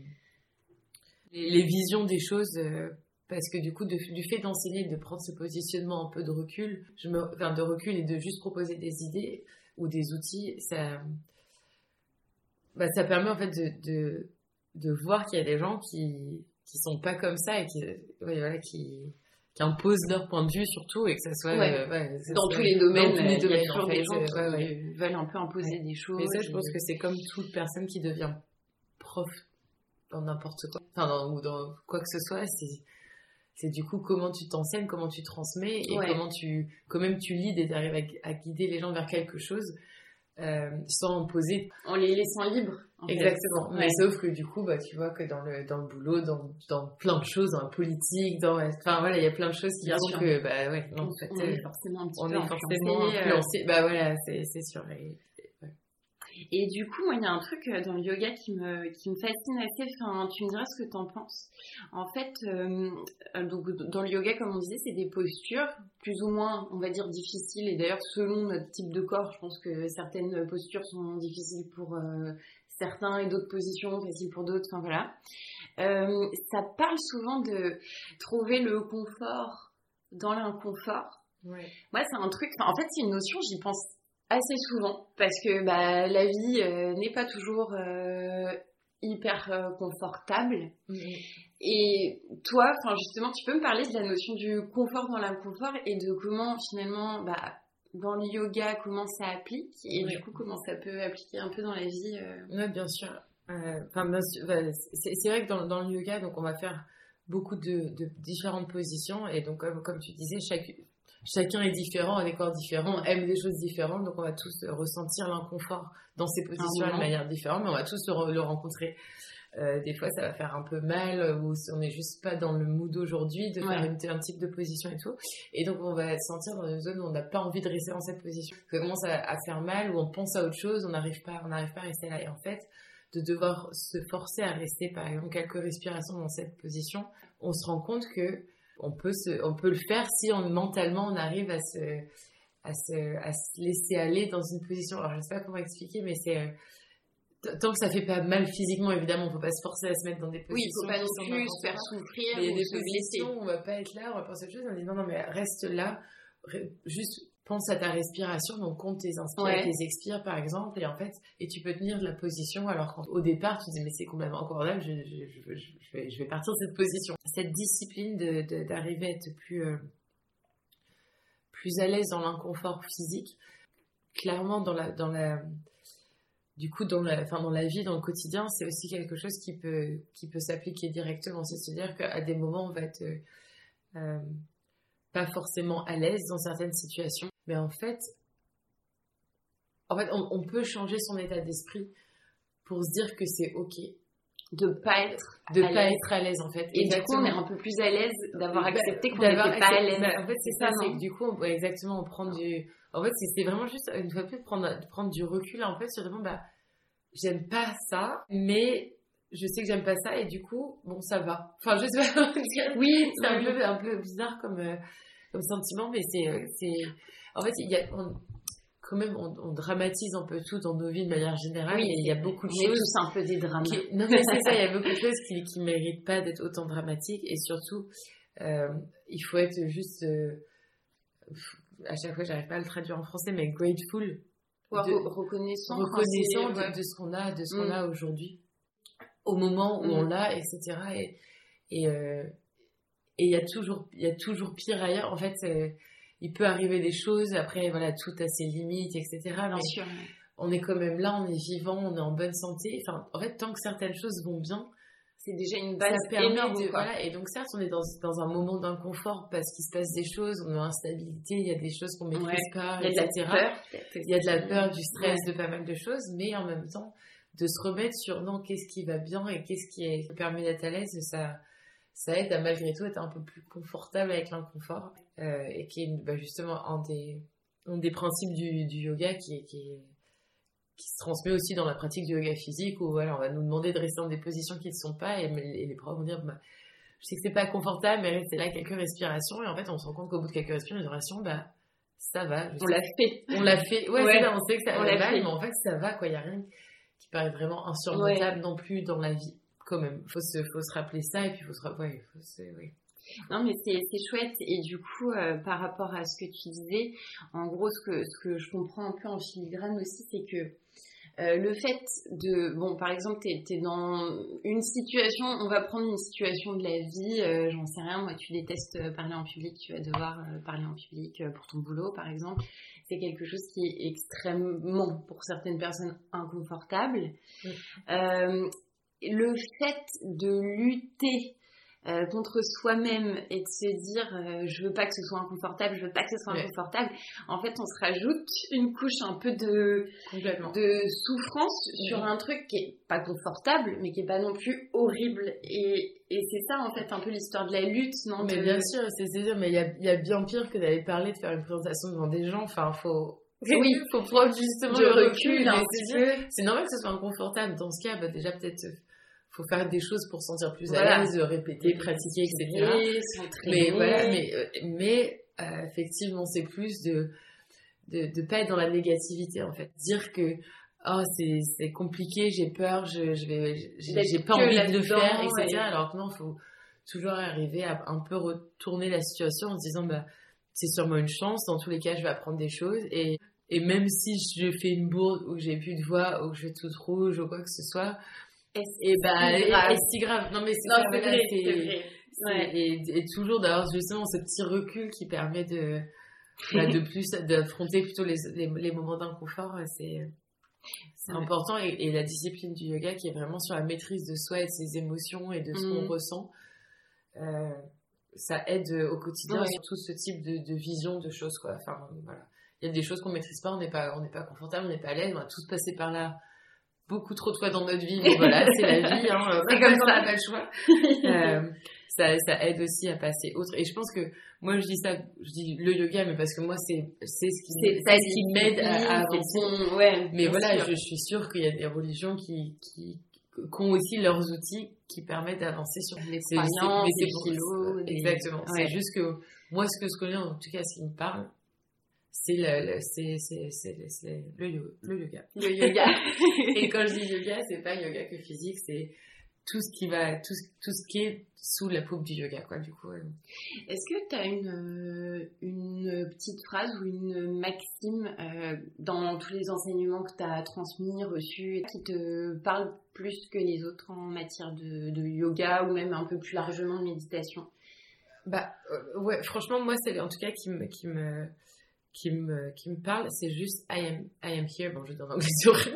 B: les, visions des choses. euh, parce que du coup, du fait d'enseigner, de prendre ce positionnement un peu de recul, je me, enfin de recul et de juste proposer des idées ou des outils, ça, bah, ça permet en fait de, de, voir qu'il y a des gens qui qui sont pas comme ça et voilà, qui, qui imposent leur point de vue surtout et que ça soit
A: Ouais.
B: euh, ouais, que ça
A: Dans
B: soit-
A: tous les domaines,
B: dans tous les
A: il y a
B: domaines,
A: toujours
B: en fait,
A: des gens
B: euh,
A: qui veulent un peu imposer des choses.
B: Mais ça, je pense que c'est comme toute personne qui devient prof dans n'importe quoi, enfin, dans, ou dans quoi que ce soit, c'est, c'est du coup comment tu t'enseignes, comment tu transmets et
A: Ouais.
B: comment tu, quand même tu leads et tu arrives à, à guider les gens vers quelque chose. Euh, sans poser.
A: En les laissant libres.
B: Exactement. Mais sauf que du coup, bah, tu vois que dans le, dans le boulot, dans, dans plein de choses, dans la politique, dans, enfin voilà, il y a plein de choses qui font que, bah ouais,
A: non, en fait, on est forcément un petit
B: on
A: peu
B: est forcément influencé. Bah voilà, c'est sûr.
A: Et du coup, il y a un truc euh, dans le yoga qui me, qui me fascine assez. Enfin, tu me diras ce que tu en penses. En fait, euh, euh, donc, dans le yoga, comme on disait, c'est des postures plus ou moins, on va dire, difficiles. Et d'ailleurs, selon notre type de corps, je pense que certaines postures sont difficiles pour certains et d'autres positions faciles pour d'autres. Enfin, voilà. ça parle souvent de trouver le confort dans l'inconfort. Ouais. Moi, c'est un truc. En fait, c'est une notion, j'y pense assez souvent parce que bah, la vie euh, n'est pas toujours euh, hyper euh, confortable. Mm-hmm. Et toi, enfin justement, tu peux me parler de la notion du confort dans l'inconfort et de comment finalement, bah, dans le yoga, comment ça applique et du coup comment ça peut appliquer un peu dans la vie.
B: Oui, bien sûr. Enfin, c'est vrai que dans, dans, le yoga, donc on va faire beaucoup de, de différentes positions et donc comme, comme tu disais, chaque, chacun est différent, a des corps différents, aime des choses différentes, donc on va tous ressentir l'inconfort dans ces positions de manière différente, mais on va tous le, rencontrer. Euh, des fois, ça va faire un peu mal, ou si on n'est juste pas dans le mood aujourd'hui de faire un type de position et tout. Et donc, on va se sentir dans une zone où on n'a pas envie de rester dans cette position. Ça commence à, faire mal, où on pense à autre chose, on n'arrive pas, on n'arrive pas à rester là. Et en fait, de devoir se forcer à rester, par exemple, quelques respirations dans cette position, on se rend compte que on peut, on peut le faire si on, mentalement on arrive à se, à, se, à se laisser aller dans une position. Alors je sais pas comment expliquer, mais c'est euh, tant que ça fait pas mal physiquement, évidemment, on peut pas se forcer à se mettre dans des positions.
A: Oui, il faut pas non plus se faire souffrir.
B: A des positions où on va pas être là, on va penser autre chose. On dit non, non, mais reste là, juste pense à ta respiration, donc compte tes inspires et tes expires par exemple, et en fait, et tu peux tenir de la position alors qu'au départ tu dis mais c'est complètement incroyable, je, je, je, vais, je, vais, partir de cette position. Cette discipline d'arriver à être plus, euh, plus à l'aise dans l'inconfort physique, clairement dans la, dans la, du coup dans la, enfin, dans la vie, dans le quotidien, c'est aussi quelque chose qui peut, qui peut s'appliquer directement, c'est-à-dire qu'à des moments on va être euh, pas forcément à l'aise dans certaines situations mais en fait, en fait, on, peut changer son état d'esprit pour se dire que c'est ok
A: de pas être
B: de pas être à l'aise en fait.
A: Et du coup on est un peu plus à l'aise d'avoir accepté qu'on n'était pas à l'aise.
B: En fait c'est ça, c'est du coup on, exactement on prend du en fait c'était vraiment juste une fois plus de prendre prendre du recul en fait sur bah j'aime pas ça mais je sais que j'aime pas ça et du coup bon ça va. Enfin je sais pas [laughs]
A: oui.
B: C'est un peu un peu bizarre comme euh, comme sentiment mais c'est euh, c'est en fait, il y a, quand même, on, dramatise un peu tout dans nos vies de manière générale.
A: Oui,
B: et il y a beaucoup
A: de
B: choses.
A: tous un peu des drames.
B: non, mais c'est ça, il y a beaucoup de choses qui, qui méritent pas d'être autant dramatiques. Et surtout, euh, il faut être juste. Euh, à chaque fois, j'arrive pas à le traduire en français, mais grateful.
A: De, reconnaissant.
B: Reconnaissant de, ce qu'on a, de ce qu'on mm. a aujourd'hui. Au moment où on mm. l'a, etc. Et, et, euh, et il y a toujours, il y a toujours pire ailleurs. En fait, il peut arriver des choses, après, voilà, tout a ses limites, etc. Bien sûr. On est quand même là, on est vivant, on est en bonne santé. Enfin, en fait, tant que certaines choses vont bien,
A: c'est déjà une base énorme.
B: voilà, et donc, certes, on est dans, dans un moment d'inconfort parce qu'il se passe des choses, on a instabilité, il y a des choses qu'on maîtrise pas,
A: il y a
B: etc.
A: De la peur,
B: il y a de la peur, du stress, de pas mal de choses, mais en même temps, de se remettre sur non, qu'est-ce qui va bien et qu'est-ce qui, est, qui permet d'être à l'aise, ça, ça aide à malgré tout être un peu plus confortable avec l'inconfort euh, et qui est bah, justement un des, un des principes du, du yoga qui, qui, qui se transmet aussi dans la pratique du yoga physique où voilà, on va nous demander de rester dans des positions qui ne sont pas et, les profs vont dire bah, je sais que c'est pas confortable mais restez là quelques respirations et en fait on se rend compte qu'au bout de quelques respirations bah ça va
A: on l'a fait.
B: On l'a fait. Ouais, ouais. on sait que ça va mais en fait ça va quoi. Il y a rien qui paraît vraiment insurmontable non plus dans la vie quand même. Faut se, faut se rappeler ça et puis faut se rappeler. Ouais,
A: Non, mais c'est chouette. Et du coup, euh, par rapport à ce que tu disais, en gros, ce que, ce que je comprends un peu en filigrane aussi, c'est que euh, le fait de, bon, par exemple, tu es, dans une situation, on va prendre une situation de la vie, euh, j'en sais rien, moi, tu détestes parler en public, tu vas devoir parler en public pour ton boulot, par exemple. C'est quelque chose qui est extrêmement, pour certaines personnes, inconfortable le fait de lutter euh, contre soi-même et de se dire euh, je veux pas que ce soit inconfortable, je veux pas que ce soit inconfortable, en fait on se rajoute une couche un peu de, de souffrance sur un truc qui est pas confortable mais qui est pas non plus horrible. Et, et c'est ça en fait un peu l'histoire de la lutte, non
B: Mais bien sûr, c'est sûr, mais il y a, y a, bien pire que d'aller parler, de faire une présentation devant des gens, enfin faut... [laughs]
A: Oui,
B: faut prendre justement le recul, recul C'est normal que ce soit inconfortable. Dans ce cas, bah, déjà peut-être faut faire des choses pour se sentir plus à l'aise, répéter, pratiquer, etc. Mais voilà, mais, euh, mais euh, effectivement, c'est plus de, de de pas être dans la négativité en fait, dire que oh c'est compliqué, j'ai peur, je je vais j'ai pas envie de le faire, etc. Alors que non, faut toujours arriver à un peu retourner la situation en se disant bah c'est sûrement une chance, dans tous les cas je vais apprendre des choses et et même si je fais une bourde ou j'ai plus de voix ou que je vais toute rouge ou quoi que ce soit, et bah, est si grave. Non, mais c'est vrai, Et, toujours d'avoir justement ce petit recul qui permet de, bah, de [laughs] plus, d'affronter plutôt les, les, moments d'inconfort, c'est, c'est important. Et, la discipline du yoga qui est vraiment sur la maîtrise de soi et de ses émotions et de ce qu'on mm. ressent, euh, ça aide au quotidien sur tout ce type de, de, vision de choses, quoi. Enfin, voilà. Il y a des choses qu'on maîtrise pas, on n'est pas, on n'est pas confortable, on n'est pas à l'aise, on va tous passer par là beaucoup trop de fois dans notre vie, mais voilà, [laughs] c'est la vie, hein, c'est comme ça, pas le choix. [laughs] Euh, ça, ça aide aussi à passer autre. Et je pense que moi je dis ça, je dis le yoga, mais parce que moi c'est c'est ce qui ce qui m'aide à, avancer. ouais, mais voilà, je, suis sûre qu'il y a des religions qui qui qui ont aussi leurs outils qui permettent d'avancer sur
A: les croyances, les
B: kilos. Exactement. C'est juste que moi, ce que je connais, en tout cas, ce qui me parle, c'est le, c'est, c'est, c'est, le, le yoga.
A: Le yoga. [laughs]
B: et quand je dis yoga, c'est pas yoga que physique, c'est tout ce qui va, tout, tout ce qui est sous la paume du yoga, quoi, du coup.
A: Est-ce que tu as une, une petite phrase ou une maxime euh, dans tous les enseignements que tu as transmis, reçus, qui te parle plus que les autres en matière de, de yoga ou même un peu plus largement de méditation?
B: Bah, euh, ouais, franchement, moi, c'est en tout cas qui me, qui me, qui me, qui me parle, c'est juste I am, I am here. Bon, je donne anglais sur. [laughs]
A: je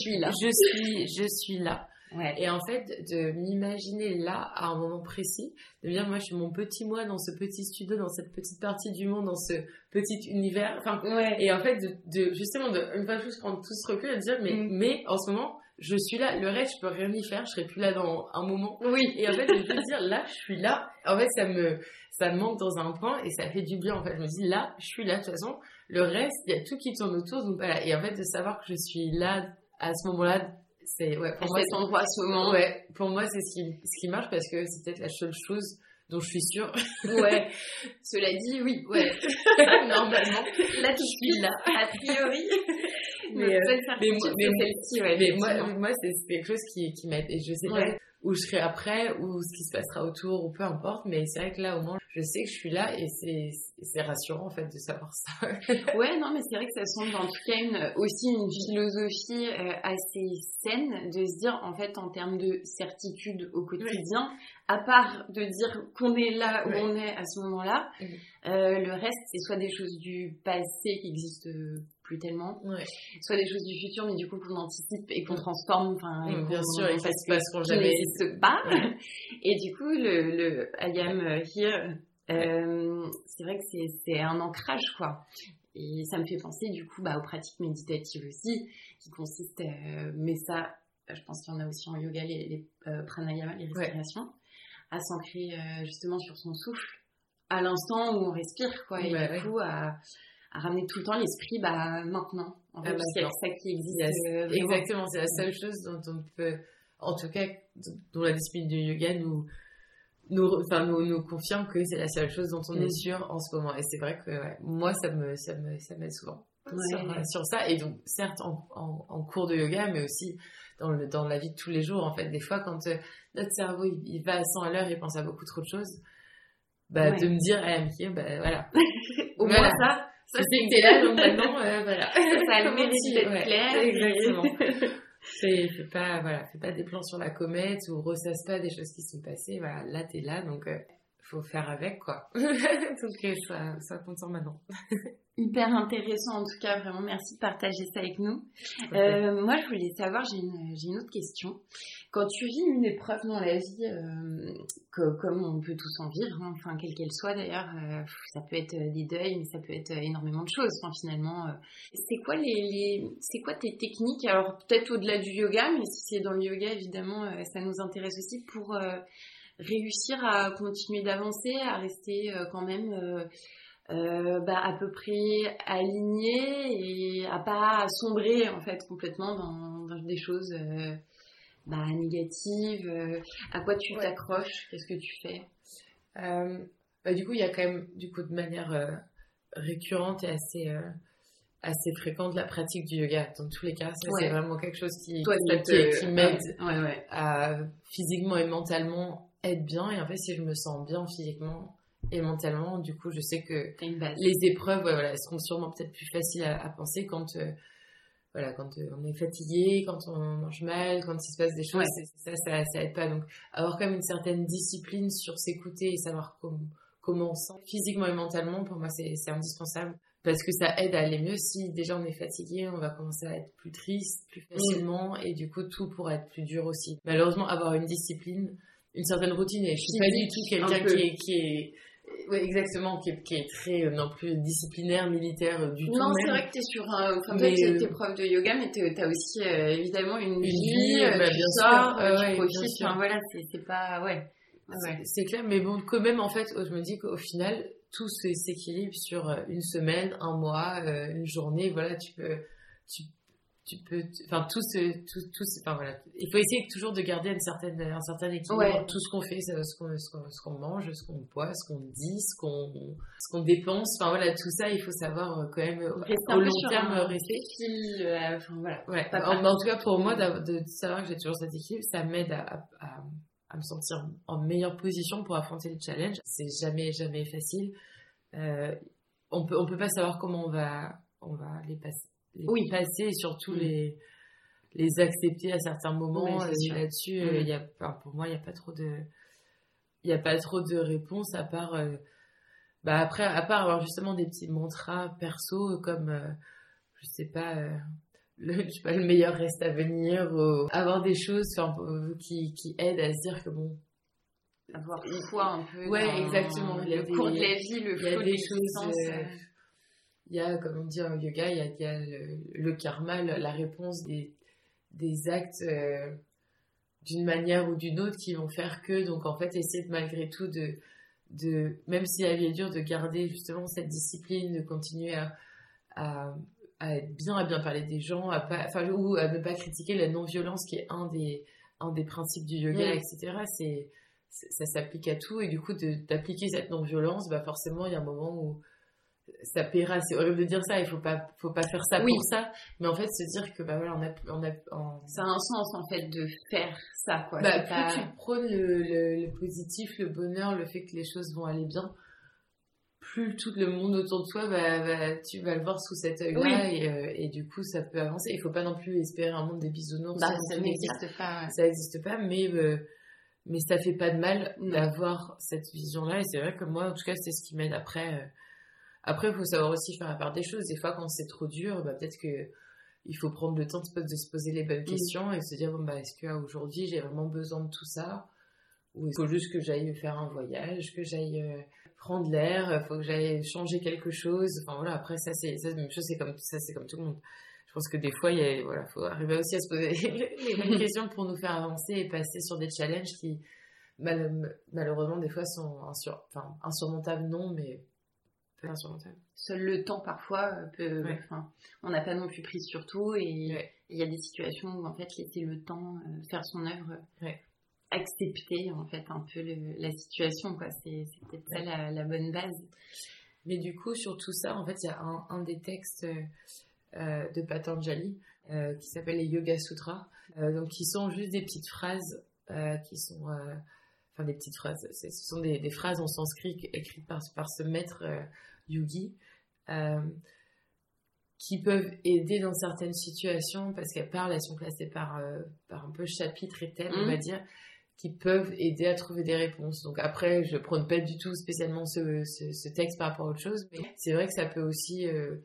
A: suis là.
B: Je suis, je suis là. Ouais. Et en fait, de m'imaginer là, à un moment précis, de dire, moi, je suis mon petit moi dans ce petit studio, dans cette petite partie du monde, dans ce petit univers. Enfin, ouais. et en fait, de, de justement, de, une fois de plus, prendre tout ce recul et de dire, mais, mm. mais, en ce moment, je suis là. Le reste, je peux rien y faire. Je serai plus là dans un moment.
A: Oui.
B: Et en fait, de me dire, là, je suis là. En fait, ça me, ça me manque dans un point et ça fait du bien. En fait, je me dis, là, je suis là. De toute façon, le reste, il y a tout qui tourne autour. Donc voilà. Et en fait, de savoir que je suis là à ce moment-là, c'est, ouais,
A: pour moi, c'est à ce moment?
B: Ouais, pour moi, c'est ce qui, ce qui marche parce que c'est peut-être la seule chose dont je suis sûre.
A: Ouais. [laughs] Cela dit, oui.
B: Ouais. [laughs] Normalement.
A: Là, tu suis là. A priori.
B: mais, euh, mais, mais, mais, moi, moi c'est quelque chose qui, qui m'aide. Et je sais pas où je serai après, ou ce qui se passera autour, ou peu importe. Mais c'est vrai que là, au moins, je sais que je suis là et c'est rassurant, en fait, de savoir ça. [laughs]
A: ouais, non, mais c'est vrai que ça semble en tout cas une, aussi une philosophie euh, assez saine de se dire, en fait, en termes de certitude au quotidien, à part de dire qu'on est là où on est à ce moment-là, euh, le reste, c'est soit des choses du passé qui existent plus tellement, soit des choses du futur, mais du coup qu'on anticipe et qu'on transforme. Enfin,
B: bien sûr, et ça se passeront jamais.
A: n'existe pas. [laughs] Et du coup, le, le I am here, euh, c'est vrai que c'est un ancrage, quoi. Et ça me fait penser du coup bah, aux pratiques méditatives aussi, qui consistent, euh, mais ça, je pense qu'il y en a aussi en yoga, les, les euh, pranayama, les respirations à s'ancrer euh, justement sur son souffle à l'instant où on respire, quoi. Et du coup, à, à, ramener tout le temps l'esprit, bah, maintenant. En fait, c'est ça qui existe.
B: Euh, exactement, c'est la seule chose dont on peut, en tout cas, dont la discipline du yoga nous, nous, enfin, nous, nous confirme que c'est la seule chose dont on est mm. sûr en ce moment. Et c'est vrai que moi, ça me, ça me, ça m'aide souvent sur, sur, ça. Et donc, certes, en, en, en, cours de yoga, mais aussi dans, le, dans la vie de tous les jours. En fait, des fois, quand euh, notre cerveau il, va à 100 à l'heure, il pense à beaucoup trop de choses, bah, de me dire, eh, okay, bah, voilà. [laughs]
A: Au moins ça.
B: Ça, c'est que t'es là, donc [laughs] maintenant, euh, voilà.
A: Ça a le [laughs] mérite d'être clair. [laughs]
B: Exactement. fais, fais, pas, voilà, fais pas des plans sur la comète ou ressasse pas des choses qui sont passées. Voilà, là, t'es là, donc, euh, faut faire avec quoi. [laughs] Donc ça, ça compte maintenant. [laughs]
A: Hyper intéressant en tout cas, vraiment merci de partager ça avec nous. Euh, moi je voulais savoir, j'ai une, j'ai une autre question. Quand tu vis une épreuve dans la vie, euh, que, comme on peut tous en vivre, hein, enfin quelle qu'elle soit d'ailleurs, euh, ça peut être des deuils, mais ça peut être énormément de choses. Enfin, finalement, c'est quoi les, les c'est quoi tes techniques? Alors peut-être au-delà du yoga, mais si c'est dans le yoga évidemment, ça nous intéresse aussi pour réussir à continuer d'avancer, à rester euh, quand même euh, euh, bah, à peu près aligné et à pas sombrer en fait complètement dans, des choses bah, négatives. à quoi tu t'accroches? Qu'est-ce que tu fais?
B: Bah, Du coup, il y a quand même du coup de manière récurrente et assez assez fréquente la pratique du yoga. Dans tous les cas, c'est vraiment quelque chose qui, qui, m'aide physiquement et mentalement être bien et en fait si je me sens bien physiquement et mentalement du coup je sais que les épreuves voilà, seront sûrement peut-être plus faciles à, penser quand euh, voilà quand euh, on est fatigué quand on mange mal quand il se passe des choses ça, ça, ça aide pas. Donc avoir même une certaine discipline sur s'écouter et savoir comment on sent physiquement et mentalement pour moi c'est indispensable. Parce que ça aide à aller mieux. Si déjà on est fatigué, on va commencer à être plus triste plus facilement et du coup tout pourra être plus dur aussi. Malheureusement, avoir une discipline, une certaine routine et je suis pas du tout quelqu'un qui est, qui est ouais, exactement, qui est, qui est, très euh, non plus disciplinaire, militaire euh, du tout.
A: Non, c'est vrai que tu es sur un. Enfin, toi, tu es, prof de yoga, mais tu as aussi euh, évidemment une, vie, bah, tu bien sors, tu profites. Enfin, voilà, c'est pas. Ouais.
B: ouais. C'est clair, mais bon, quand même, en fait, je me dis qu'au final, tout s'équilibre sur une semaine, un mois, une journée. Voilà, tu peux. Tu, tu peux, enfin tout ce, tout, tout enfin voilà, il faut essayer toujours de garder une certaine, un certain équilibre. Tout ce qu'on fait, ce qu'on, ce qu'on, mange, ce qu'on boit, ce qu'on dit, ce qu'on, ce qu'on dépense. Enfin voilà, tout ça, il faut savoir euh, quand même rester au long terme rester.
A: Euh, enfin voilà.
B: Ouais. En, tout cas pour moi, de, savoir que j'ai toujours cet équilibre, ça m'aide à, à, à, me sentir en meilleure position pour affronter les challenges. C'est jamais jamais facile. Euh, on peut on peut pas savoir comment on va on va les passer oui. passer et surtout mm. les, les accepter à certains moments. Euh, là-dessus, euh, mm. il y a, pour moi, il n'y a pas trop de, il y a pas trop de réponses à part, euh, bah après, à part avoir justement des petits mantras perso comme, je sais pas, le, je sais pas, le meilleur reste à venir, ou avoir des choses qui, qui aident à se dire que bon,
A: avoir foi un peu.
B: Ouais, exactement.
A: Le cours de la vie, le flot des choses
B: il y a, comme on dit en yoga, il y a, il y a le, karma, la réponse des, des actes euh, d'une manière ou d'une autre qui vont faire que, donc en fait, essayer de, malgré tout de, de même si la vie est dure, de garder justement cette discipline, de continuer à, à, à être bien, à bien parler des gens, à pas, enfin, ou à ne pas critiquer la non-violence qui est un des, un des principes du yoga, etc. C'est, ça s'applique à tout et du coup d'appliquer cette non-violence, bah forcément il y a un moment où ça paiera, c'est horrible de dire ça, il faut pas, faut pas faire ça pour ça, mais en fait se dire que bah voilà, on a, on a,
A: ça a un sens en fait de faire ça quoi.
B: Bah, plus tu prônes le, le, positif, le bonheur, le fait que les choses vont aller bien, plus tout le monde autour de toi, bah, tu vas le voir sous cet œil-là et, euh, et, du coup ça peut avancer. Il faut pas non plus espérer un monde des bisounours.
A: Bah, ça n'existe pas.
B: Ça n'existe pas, mais euh, mais ça fait pas de mal d'avoir cette vision-là et c'est vrai que moi en tout cas c'est ce qui m'aide après. Euh, après, il faut savoir aussi faire la part des choses. Des fois, quand c'est trop dur, bah, peut-être que il faut prendre le temps de, se poser les bonnes questions et se dire bon, bah, est-ce qu'aujourd'hui j'ai vraiment besoin de tout ça? Ou il faut juste que j'aille faire un voyage, que j'aille euh, prendre l'air, il faut que j'aille changer quelque chose? Enfin voilà, après, ça, c'est la même chose, c'est comme, ça, c'est comme tout le monde. Je pense que des fois, il voilà, faut arriver aussi à se poser [laughs] les bonnes [laughs] questions pour nous faire avancer et passer sur des challenges qui, malheureusement, des fois sont enfin, insurmontables, non, mais
A: Seul le temps parfois euh, peut. on n'a pas non plus pris sur tout et il y a des situations où en fait laisser le temps euh, faire son œuvre, accepter en fait un peu la situation quoi. C'est peut-être ça la, bonne base.
B: Mais du coup sur tout ça en fait il y a un, des textes euh, de Patanjali qui s'appelle les Yoga Sutras, donc qui sont juste des petites phrases qui sont enfin des petites phrases, ce sont des, phrases en sanskrit écrites par, par ce maître yogi, euh, qui peuvent aider dans certaines situations parce qu'elles parlent, elles sont classées par, euh, par un peu chapitre et thème, on va mhm. dire, qui peuvent aider à trouver des réponses. Donc après, je prône pas du tout spécialement ce, ce, texte par rapport à autre chose, mais c'est vrai que ça peut aussi euh,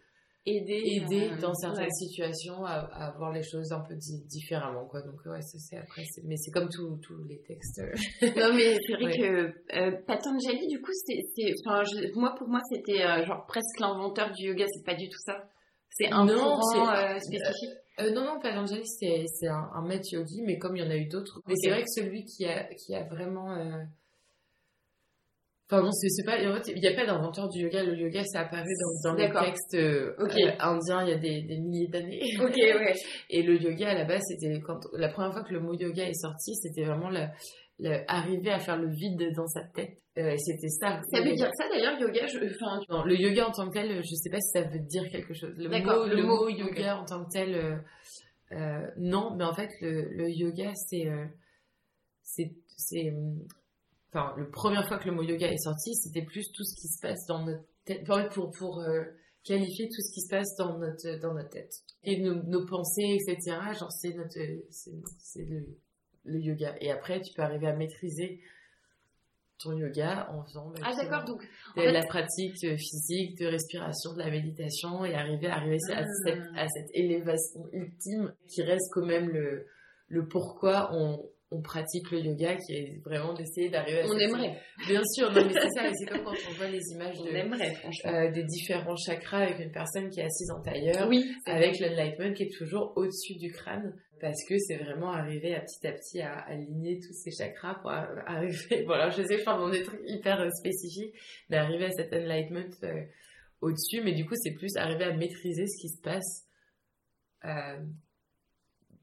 B: aider, aider euh, dans certaines situations à, à, voir les choses un peu différemment, quoi. Donc ouais, ça c'est après, mais c'est comme tous les textes. [laughs]
A: non mais c'est vrai que euh, Patanjali, du coup, c'est, enfin, moi pour moi c'était genre presque l'inventeur du yoga, c'est pas du tout ça. C'est un non, courant spécifique.
B: Euh, non, non, Patanjali, c'est, c'est un, un maître yogi, mais comme il y en a eu d'autres. Mais c'est vrai que celui qui a, qui a vraiment. Enfin, bon, c'est, pas. En fait, il n'y a pas d'inventeur du yoga. Le yoga, ça apparu dans, dans les textes euh, euh, indiens il y a des, des milliers d'années.
A: Ok, [laughs] ouais.
B: Et le yoga, à la base, c'était. quand La première fois que le mot yoga est sorti, c'était vraiment arriver à faire le vide dans sa tête. Euh, c'était ça.
A: Ça veut dire ça d'ailleurs, yoga je...
B: enfin, Le yoga en tant que tel, je sais pas si ça veut dire quelque chose. Le, mot, le, mot, yoga en tant que tel, euh, euh, non, mais en fait, le, le yoga, c'est. C'est. Enfin, la première fois que le mot yoga est sorti, c'était plus tout ce qui se passe dans notre tête. Pour, pour qualifier tout ce qui se passe dans notre, dans notre tête. Et nos, nos pensées, etc. Genre, c'est notre. C'est le, le yoga. Et après, tu peux arriver à maîtriser ton yoga en faisant
A: ah, d'accord, donc,
B: de la pratique physique, de respiration, de la méditation et arriver à arriver à, cette, ah. à cette élévation ultime qui reste quand même le, le pourquoi on, on pratique le yoga, qui est vraiment d'essayer d'arriver à...
A: On aimerait. [laughs]
B: Bien sûr, non mais c'est ça, c'est comme quand on voit les images
A: de, aimerait,
B: euh, des différents chakras avec une personne qui est assise en tailleur, oui, avec l'enlightenment qui est toujours au-dessus du crâne, parce que c'est vraiment arriver à petit à petit à, aligner tous ces chakras pour [laughs] arriver... Bon alors je sais, je parle dans des trucs hyper euh, spécifiques, d'arriver à cet enlightenment euh, au-dessus, mais du coup c'est plus arriver à maîtriser ce qui se passe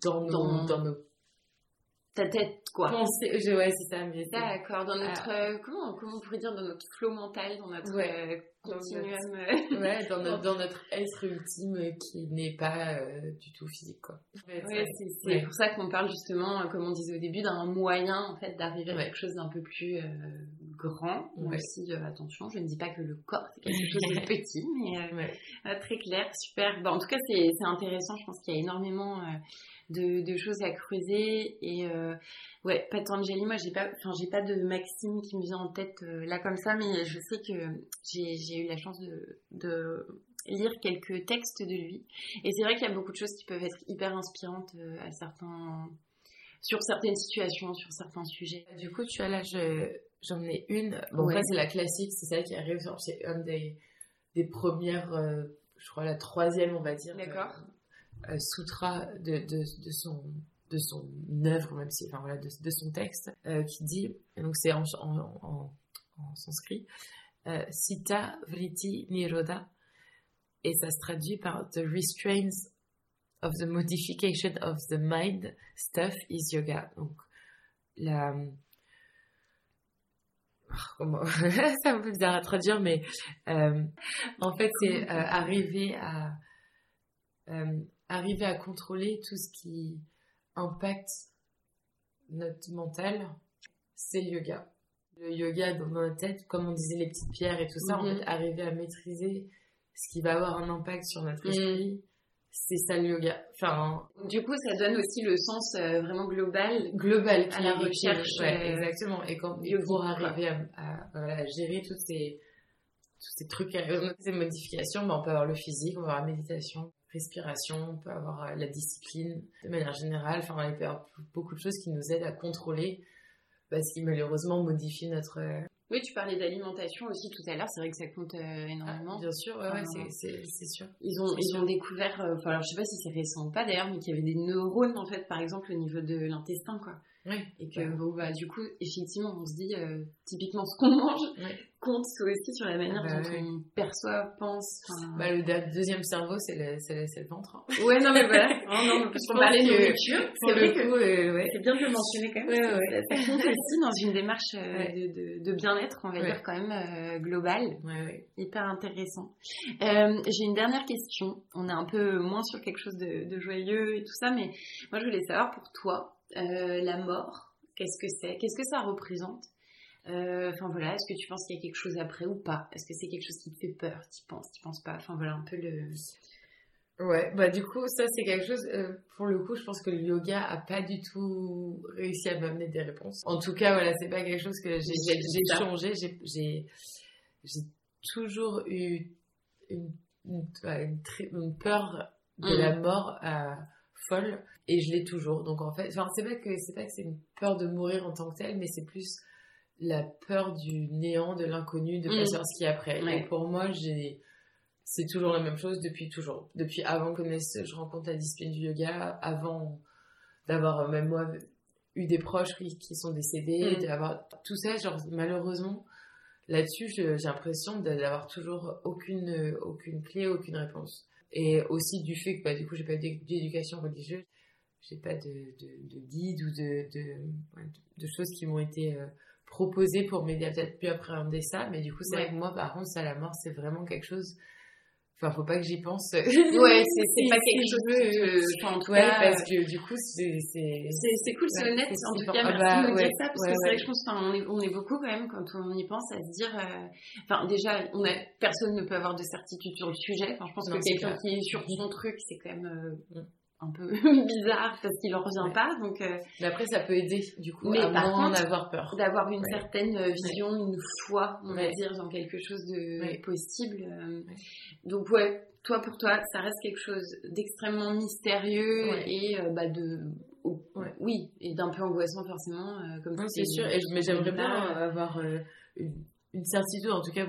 B: dans, nos, dans nos
A: ta tête, quoi.
B: Penser, ouais, c'est ça.
A: D'accord, dans notre, ah. euh, comment, comment on pourrait dire, dans notre flow mental, dans notre euh, continuum. Euh, [laughs]
B: ouais, dans notre, [laughs] dans notre être ultime qui n'est pas du tout physique, quoi.
A: Ouais, c'est pour ça qu'on parle justement, comme on disait au début, d'un moyen, en fait, d'arriver à quelque chose d'un peu plus grand. Aussi, attention, je ne dis pas que le corps, c'est quelque chose de [laughs] petit, mais très clair, super. Bon, en tout cas, c'est intéressant, je pense qu'il y a énormément de, choses à creuser. Et euh, ouais, Patanjali, moi, j'ai pas, j'ai pas de maxime qui me vient en tête euh, là comme ça, mais je sais que j'ai eu la chance de, lire quelques textes de lui. Et c'est vrai qu'il y a beaucoup de choses qui peuvent être hyper inspirantes euh, à certains, sur certaines situations, sur certains sujets.
B: Du coup, tu vois là, j'en ai une. Bon, ouais. c'est la classique, c'est celle qui arrive, c'est un des, des premières, je crois la troisième, on va dire.
A: D'accord.
B: Euh, sutra de, de, de, son de son œuvre, même si, enfin voilà, de, de son texte, euh, qui dit, donc c'est en, en, en, sanskrit, euh, Sita Vriti Niroda, et ça se traduit par The restraints of the modification of the mind stuff is yoga. Donc, la. C'est un peu bizarre à traduire, mais euh, en fait, c'est arriver à arriver à contrôler tout ce qui impacte notre mental, c'est le yoga. Le yoga dans notre tête, comme on disait les petites pierres et tout ça, mhm. arriver à maîtriser ce qui va avoir un impact sur notre mhm. esprit, c'est ça le yoga. Enfin,
A: du coup, ça donne aussi le sens euh, vraiment global,
B: global à la recherche. Euh, exactement. Et quand pour arriver à, gérer toutes ces tous ces trucs, ces modifications, ben, on peut avoir le physique, on peut avoir la méditation, respiration, on peut avoir euh, la discipline de manière générale. Enfin, il peut y avoir beaucoup de choses qui nous aident à contrôler bah, ce qui malheureusement modifie notre. Euh,
A: oui, tu parlais d'alimentation aussi tout à l'heure. C'est vrai que ça compte euh, énormément.
B: bien sûr, ouais, c'est sûr.
A: Ils ont, ils ont découvert, enfin, alors je sais pas si c'est récent ou pas d'ailleurs, mais qu'il y avait des neurones en fait, par exemple, au niveau de l'intestin, quoi. Et que, bon, bah, du coup, effectivement, on se dit, typiquement, ce qu'on [laughs] mange, compte aussi sur la manière ah bah dont on perçoit, pense.
B: Bah, le deuxième cerveau, c'est le, le, ventre. Hein.
A: Ouais, non, mais voilà. [laughs] non, non, parce qu'on parlait de nourriture,
B: c'est vrai que euh,
A: c'est bien de le mentionner quand même. Ouais, ça, compte aussi dans une démarche euh, de, de, bien-être, on va dire quand même euh, globale. Hyper intéressant. J'ai une dernière question. On est un peu moins sur quelque chose de, de joyeux et tout ça, mais moi je voulais savoir pour toi, la mort, qu'est-ce que c'est? Qu'est-ce que ça représente? Euh, enfin voilà, est-ce que tu penses qu'il y a quelque chose après ou pas? Est-ce que c'est quelque chose qui te fait peur? Tu penses, tu penses pas? Enfin voilà un peu le.
B: Ouais, bah du coup, ça c'est quelque chose, euh, pour le coup, je pense que le yoga a pas du tout réussi à m'amener des réponses. En tout cas, voilà, c'est pas quelque chose que j'ai changé, j'ai toujours eu une, une, une, peur de la mm. mort euh, folle et je l'ai toujours. Donc en fait, enfin, c'est pas que c'est pas que c'est une peur de mourir en tant que telle, mais c'est plus la peur du néant, de l'inconnu, de pas mm. savoir ce qu'il y a après. Et pour moi, j'ai c'est toujours la même chose depuis toujours. Depuis avant que je rencontre la discipline du yoga, avant d'avoir même moi eu des proches qui, sont décédés, mm. d'avoir tout ça, genre malheureusement, là-dessus, j'ai l'impression d'avoir toujours aucune, aucune clé, aucune réponse. Et aussi du fait que bah, du coup, j'ai pas d'éducation religieuse, j'ai pas de, de, guide ou de, de, choses qui m'ont été euh, proposées pour m'aider à peut-être plus appréhender ça. Mais du coup, c'est vrai que moi, par contre, ça, la mort, c'est vraiment quelque chose Enfin, faut pas que j'y pense.
A: Ouais, c'est [laughs] pas quelque chose que,
B: enfin, en tout ouais, parce que du coup, c'est
A: c'est cool, c'est honnête. En tout cas, merci bah, de me dire ça parce que c'est vrai que je pense, on est on est beaucoup quand même quand on y pense à se dire, euh, enfin, déjà, on a personne ne peut avoir de certitude sur le sujet. Enfin, je pense que quelqu'un qui est sur son truc, c'est quand même euh, mm un peu [laughs] bizarre parce qu'il en revient pas. Donc, euh,
B: Mais après, ça peut aider, du coup, à moins d'avoir peur.
A: D'avoir une certaine euh, vision, une foi, on va dire, dans quelque chose de possible. Euh. Donc, ouais, toi, pour toi, ça reste quelque chose d'extrêmement mystérieux et bah, de. oui, et d'un peu angoissant, forcément. comme
B: c'est sûr, et, mais j'aimerais bien avoir une, une certitude, en tout cas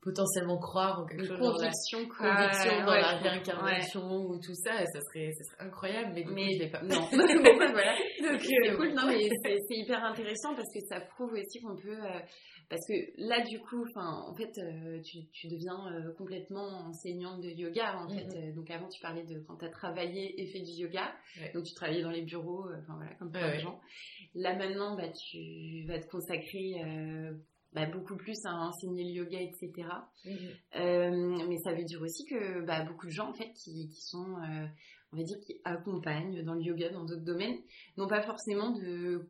B: potentiellement croire en quelque chose
A: conviction,
B: dans la, conviction dans la réincarnation ou tout ça ça serait ça serait incroyable mais, mais je l'ai pas.
A: non. [laughs] Bon, voilà. Donc c'est euh, cool. Non mais c'est hyper intéressant parce que ça prouve aussi qu'on peut euh, parce que là du coup enfin en fait euh, tu, tu, deviens complètement enseignante de yoga en fait. Mm-hmm. donc avant tu parlais de quand tu as travaillé et fait du yoga. Donc tu travaillais dans les bureaux enfin voilà comme plein de gens. Là maintenant bah tu vas te consacrer bah, beaucoup plus à enseigner le yoga, etc. Euh, mais ça veut dire aussi que bah, beaucoup de gens en fait qui, qui sont, euh, on va dire, qui accompagnent dans le yoga, dans d'autres domaines, n'ont pas forcément de,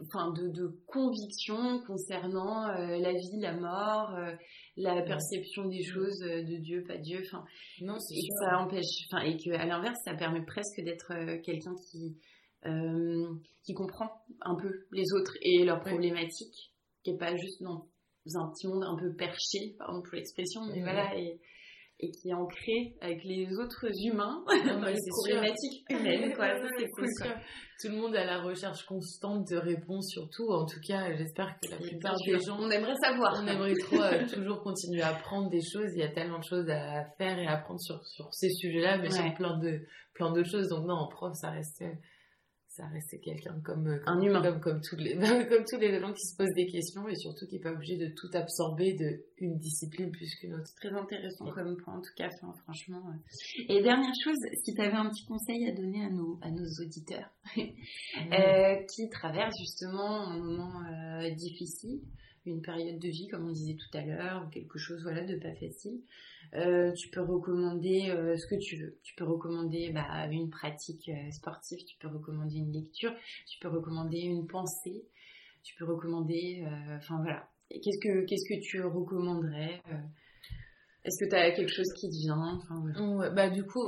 A: enfin, de, de conviction concernant euh, la vie, la mort, la perception des choses de Dieu, pas Dieu. Enfin, non, et ça empêche, enfin, et que à l'inverse, ça permet presque d'être quelqu'un qui qui comprend un peu les autres et leurs problématiques qui est pas juste dans un petit monde un peu perché, pardon pour l'expression, mais voilà, et, et, qui est ancré avec les autres humains [laughs] dans les problématiques humaines, quoi. [laughs] c'est cool,
B: Tout le monde a la recherche constante de réponses sur tout. En tout cas, j'espère que la plupart des gens.
A: On aimerait savoir.
B: On aimerait trop euh, toujours continuer à apprendre des choses. Il y a tellement de choses à faire et à apprendre sur, sur ces sujets-là, mais sur plein de plein d'autres choses. Donc non, en prof, ça reste ça reste quelqu'un comme, euh,
A: un humain.
B: comme, comme tous les [laughs] comme tous les gens qui se posent des questions et surtout qui n'est pas obligé de tout absorber de une discipline plus qu'une autre.
A: Très intéressant comme point en tout cas franchement et dernière chose si tu avais un petit conseil à donner à nos à nos auditeurs [laughs] euh, qui traversent justement un moment euh, difficile une période de vie comme on disait tout à l'heure ou quelque chose voilà de pas facile euh, tu peux recommander euh, ce que tu veux. Tu peux recommander bah, une pratique euh, sportive, tu peux recommander une lecture, tu peux recommander une pensée, tu peux recommander... Enfin voilà. Qu'est-ce que, qu'est-ce que tu recommanderais Est-ce que tu as quelque chose qui te vient?
B: Bah, Du coup,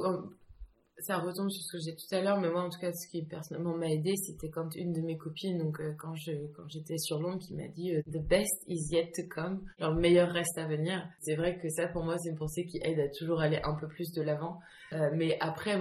B: ça retombe sur ce que j'ai tout à l'heure, mais moi en tout cas, ce qui personnellement m'a aidé, c'était quand une de mes copines, donc euh, quand je quand j'étais sur Londres, qui m'a dit euh, The best is yet to come, le meilleur reste à venir. C'est vrai que ça, pour moi, c'est une pensée qui aide à toujours aller un peu plus de l'avant. Euh, mais après,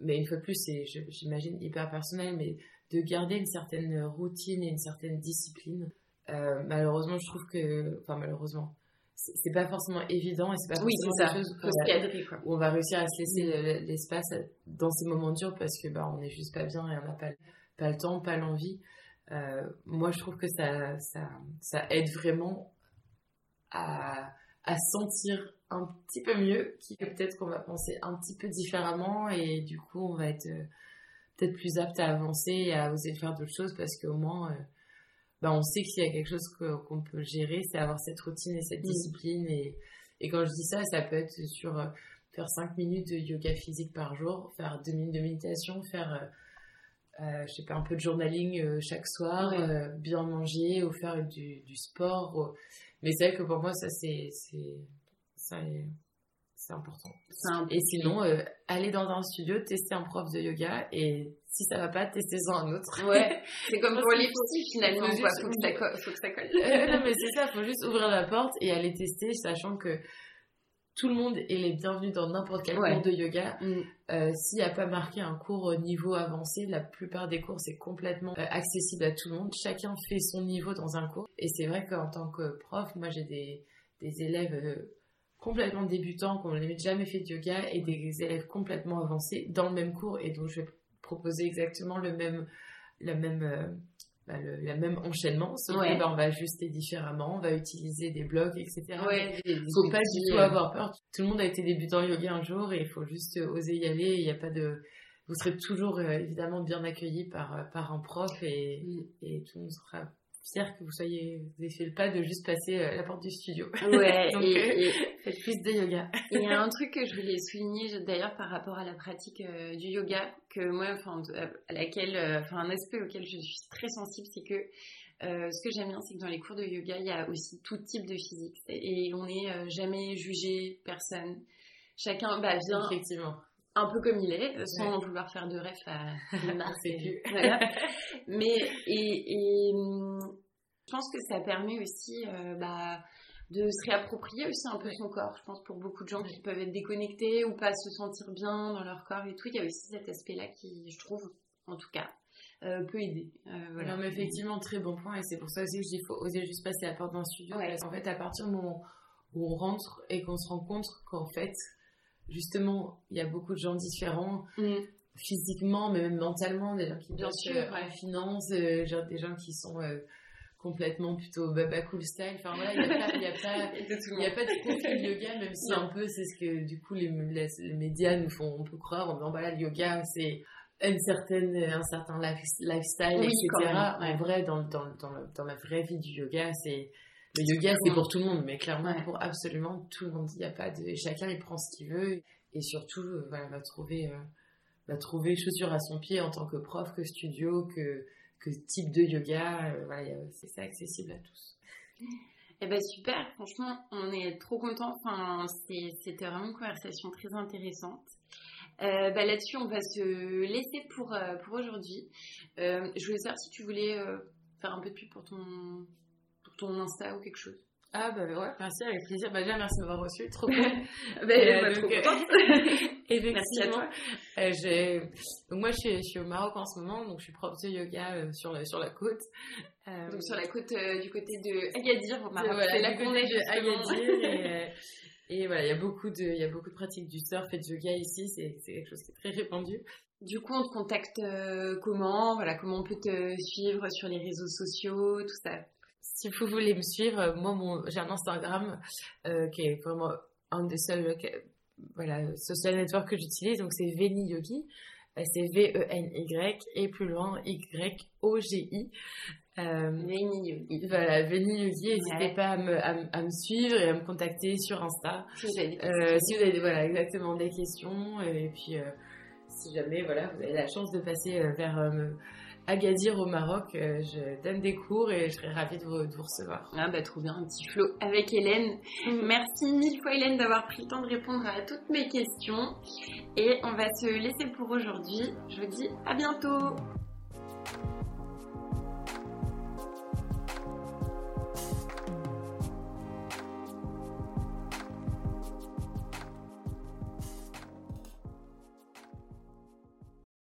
B: mais une fois de plus, c'est j'imagine hyper personnel, mais de garder une certaine routine et une certaine discipline. malheureusement, je trouve que, enfin malheureusement, c'est pas forcément évident et c'est pas forcément
A: quelque chose
B: où, on va réussir à se laisser mm. l'espace dans ces moments durs parce que bah on est juste pas bien et on n'a pas, pas le temps, pas l'envie. Euh, moi, je trouve que ça, ça, ça aide vraiment à, à sentir un petit peu mieux, qui peut-être qu'on va penser un petit peu différemment et du coup, on va être euh, peut-être plus apte à avancer et à oser faire d'autres choses parce qu'au moins, euh, bah, on sait qu'il y a quelque chose qu'on peut gérer, c'est avoir cette routine et cette mm. discipline. Et, et, quand je dis ça, ça peut être sur euh, faire 5 minutes de yoga physique par jour, faire 2 minutes de méditation, faire, euh, euh, je sais pas, un peu de journaling chaque soir, bien manger ou faire du, du sport. Mais c'est vrai que pour moi, ça, c'est, c'est important. Et sinon, euh, aller dans un studio, tester un prof de yoga et si ça va pas, testez-en un autre.
A: Ouais, [laughs] c'est comme pour les petits finalement,
B: faut
A: quoi.
B: juste
A: Faut que ça colle. Faut que ça colle. [laughs]
B: Euh, non mais c'est ça, faut juste ouvrir la porte et aller tester, sachant que tout le monde est les bienvenus dans n'importe quel
A: Ouais.
B: cours de yoga.
A: Mm.
B: Euh, S'il n'y a pas marqué un cours au niveau avancé, la plupart des cours c'est complètement euh, accessible à tout le monde. Chacun fait son niveau dans un cours. Et c'est vrai qu'en tant que prof, moi j'ai des, des élèves euh, complètement débutants n'ont limite jamais fait de yoga et des élèves complètement avancés dans le même cours. Et donc je vais proposer exactement le même, la même, euh, bah, le, la même enchaînement, sauf
A: Ouais.
B: que bah, on va ajuster différemment, on va utiliser des blocs, etc.
A: Ouais, des- des
B: faut pas du tout
A: euh,
B: avoir peur. Tout le monde a été débutant yoga un jour et il faut juste oser y aller. Il n'y a pas de, vous serez toujours euh, évidemment bien accueillis par par un prof et,
A: Mm.
B: et tout le monde sera fier que vous soyez, vous ayez fait le pas de juste passer euh, la porte du studio.
A: Ouais, [laughs]
B: Donc,
A: et,
B: euh,
A: et-
B: Faites plus de yoga. [laughs]
A: Et il y a un truc que je voulais souligner d'ailleurs par rapport à la pratique euh, du yoga, que moi, enfin, à laquelle, enfin, un aspect auquel je suis très sensible, c'est que euh, ce que j'aime bien, c'est que dans les cours de yoga, il y a aussi tout type de physique et on n'est jamais jugé, personne. Chacun bah, vient
B: Effectivement.
A: Un peu comme il est, sans vouloir faire de ref à [laughs]
B: C'est
A: et-
B: plus.
A: voilà. [laughs] Mais et, et, hum, je pense que ça permet aussi euh, bah, de se réapproprier aussi un peu son corps. Je pense pour beaucoup de gens qui peuvent être déconnectés ou pas se sentir bien dans leur corps et tout, il y a aussi cet aspect-là qui, je trouve, en tout cas, euh, peut aider. Euh, voilà.
B: Non, mais effectivement, très bon point. Et c'est pour ça aussi que je dis qu'il faut oser juste passer la porte d'un studio. Parce qu'en fait, à partir du moment où on rentre et qu'on se rend compte qu'en fait, justement, il y a beaucoup de gens différents,
A: Mm.
B: physiquement, mais même mentalement, des gens qui
A: Bien sûr,
B: euh,
A: ouais.
B: en finance, euh, genre des gens qui sont euh, complètement plutôt baba cool style. Enfin voilà, il n'y a pas. il y a pas [laughs] il a pas de de yoga, même si
A: Non.
B: un peu c'est ce que du coup les, les, les médias nous font on peut croire en disant bah là le yoga c'est une certaine, un certain life- lifestyle,
A: Oui,
B: etc.
A: ouais.
B: En vrai, dans, dans, dans, le- dans la vraie vie du yoga, c'est le yoga c'est pour tout le monde, mais clairement
A: Ouais.
B: pour absolument tout le monde. Il y a pas de chacun il prend ce qu'il veut et surtout euh, voilà, va trouver euh, va trouver chaussure à son pied en tant que prof, que studio, que que type de yoga. euh, voilà, c'est ça accessible à tous.
A: Eh ben super, franchement, on est trop contents. Enfin, c'était vraiment une conversation très intéressante. Euh, bah, Là-dessus, on va se laisser pour, pour aujourd'hui. Je voulais savoir si tu voulais faire un peu de pub pour ton, ton Insta ou quelque chose.
B: Ah bah ouais, merci avec plaisir. Bah déjà merci de m'avoir reçu, trop [laughs] cool.
A: Ben,
B: Euh,
A: bah,
B: donc, euh. [laughs] [laughs] Effectivement.
A: Merci à toi.
B: Euh, donc moi je suis, je suis au Maroc en ce moment, donc je suis prof de yoga euh, sur, la, sur la côte.
A: Donc sur la côte du côté de Agadir, au Maroc.
B: voilà, côté
A: est
B: de. Agadir et, et voilà, il y a beaucoup de, il y a beaucoup de pratiques du surf et du yoga ici, c'est c'est quelque chose qui est très répandu.
A: Du coup, on te contacte comment? Voilà, comment on peut te suivre sur les réseaux sociaux, tout ça?
B: Si vous voulez me suivre, euh, moi mon, j'ai un Instagram euh, qui est vraiment un des seuls euh, voilà, social network que j'utilise, donc c'est Veni Yogi. Euh, C'est V-E-N-Y et plus loin Y-O-G-I. Euh,
A: Yogi.
B: Voilà, Veni Yogi, n'hésitez
A: Ouais.
B: pas à me, à, me- à me suivre et à me contacter sur Insta.
A: Si vous avez des
B: Euh, si vous avez voilà, exactement des questions, et puis si jamais voilà, vous avez la chance de passer vers Agadir au Maroc, euh, je donne des cours et je serai ravie de vous, de vous recevoir.
A: Ah bah trop bien, un petit flow avec Hélène. Merci mille fois Hélène d'avoir pris le temps de répondre à toutes mes questions. Et on va se laisser pour aujourd'hui. Je vous dis à bientôt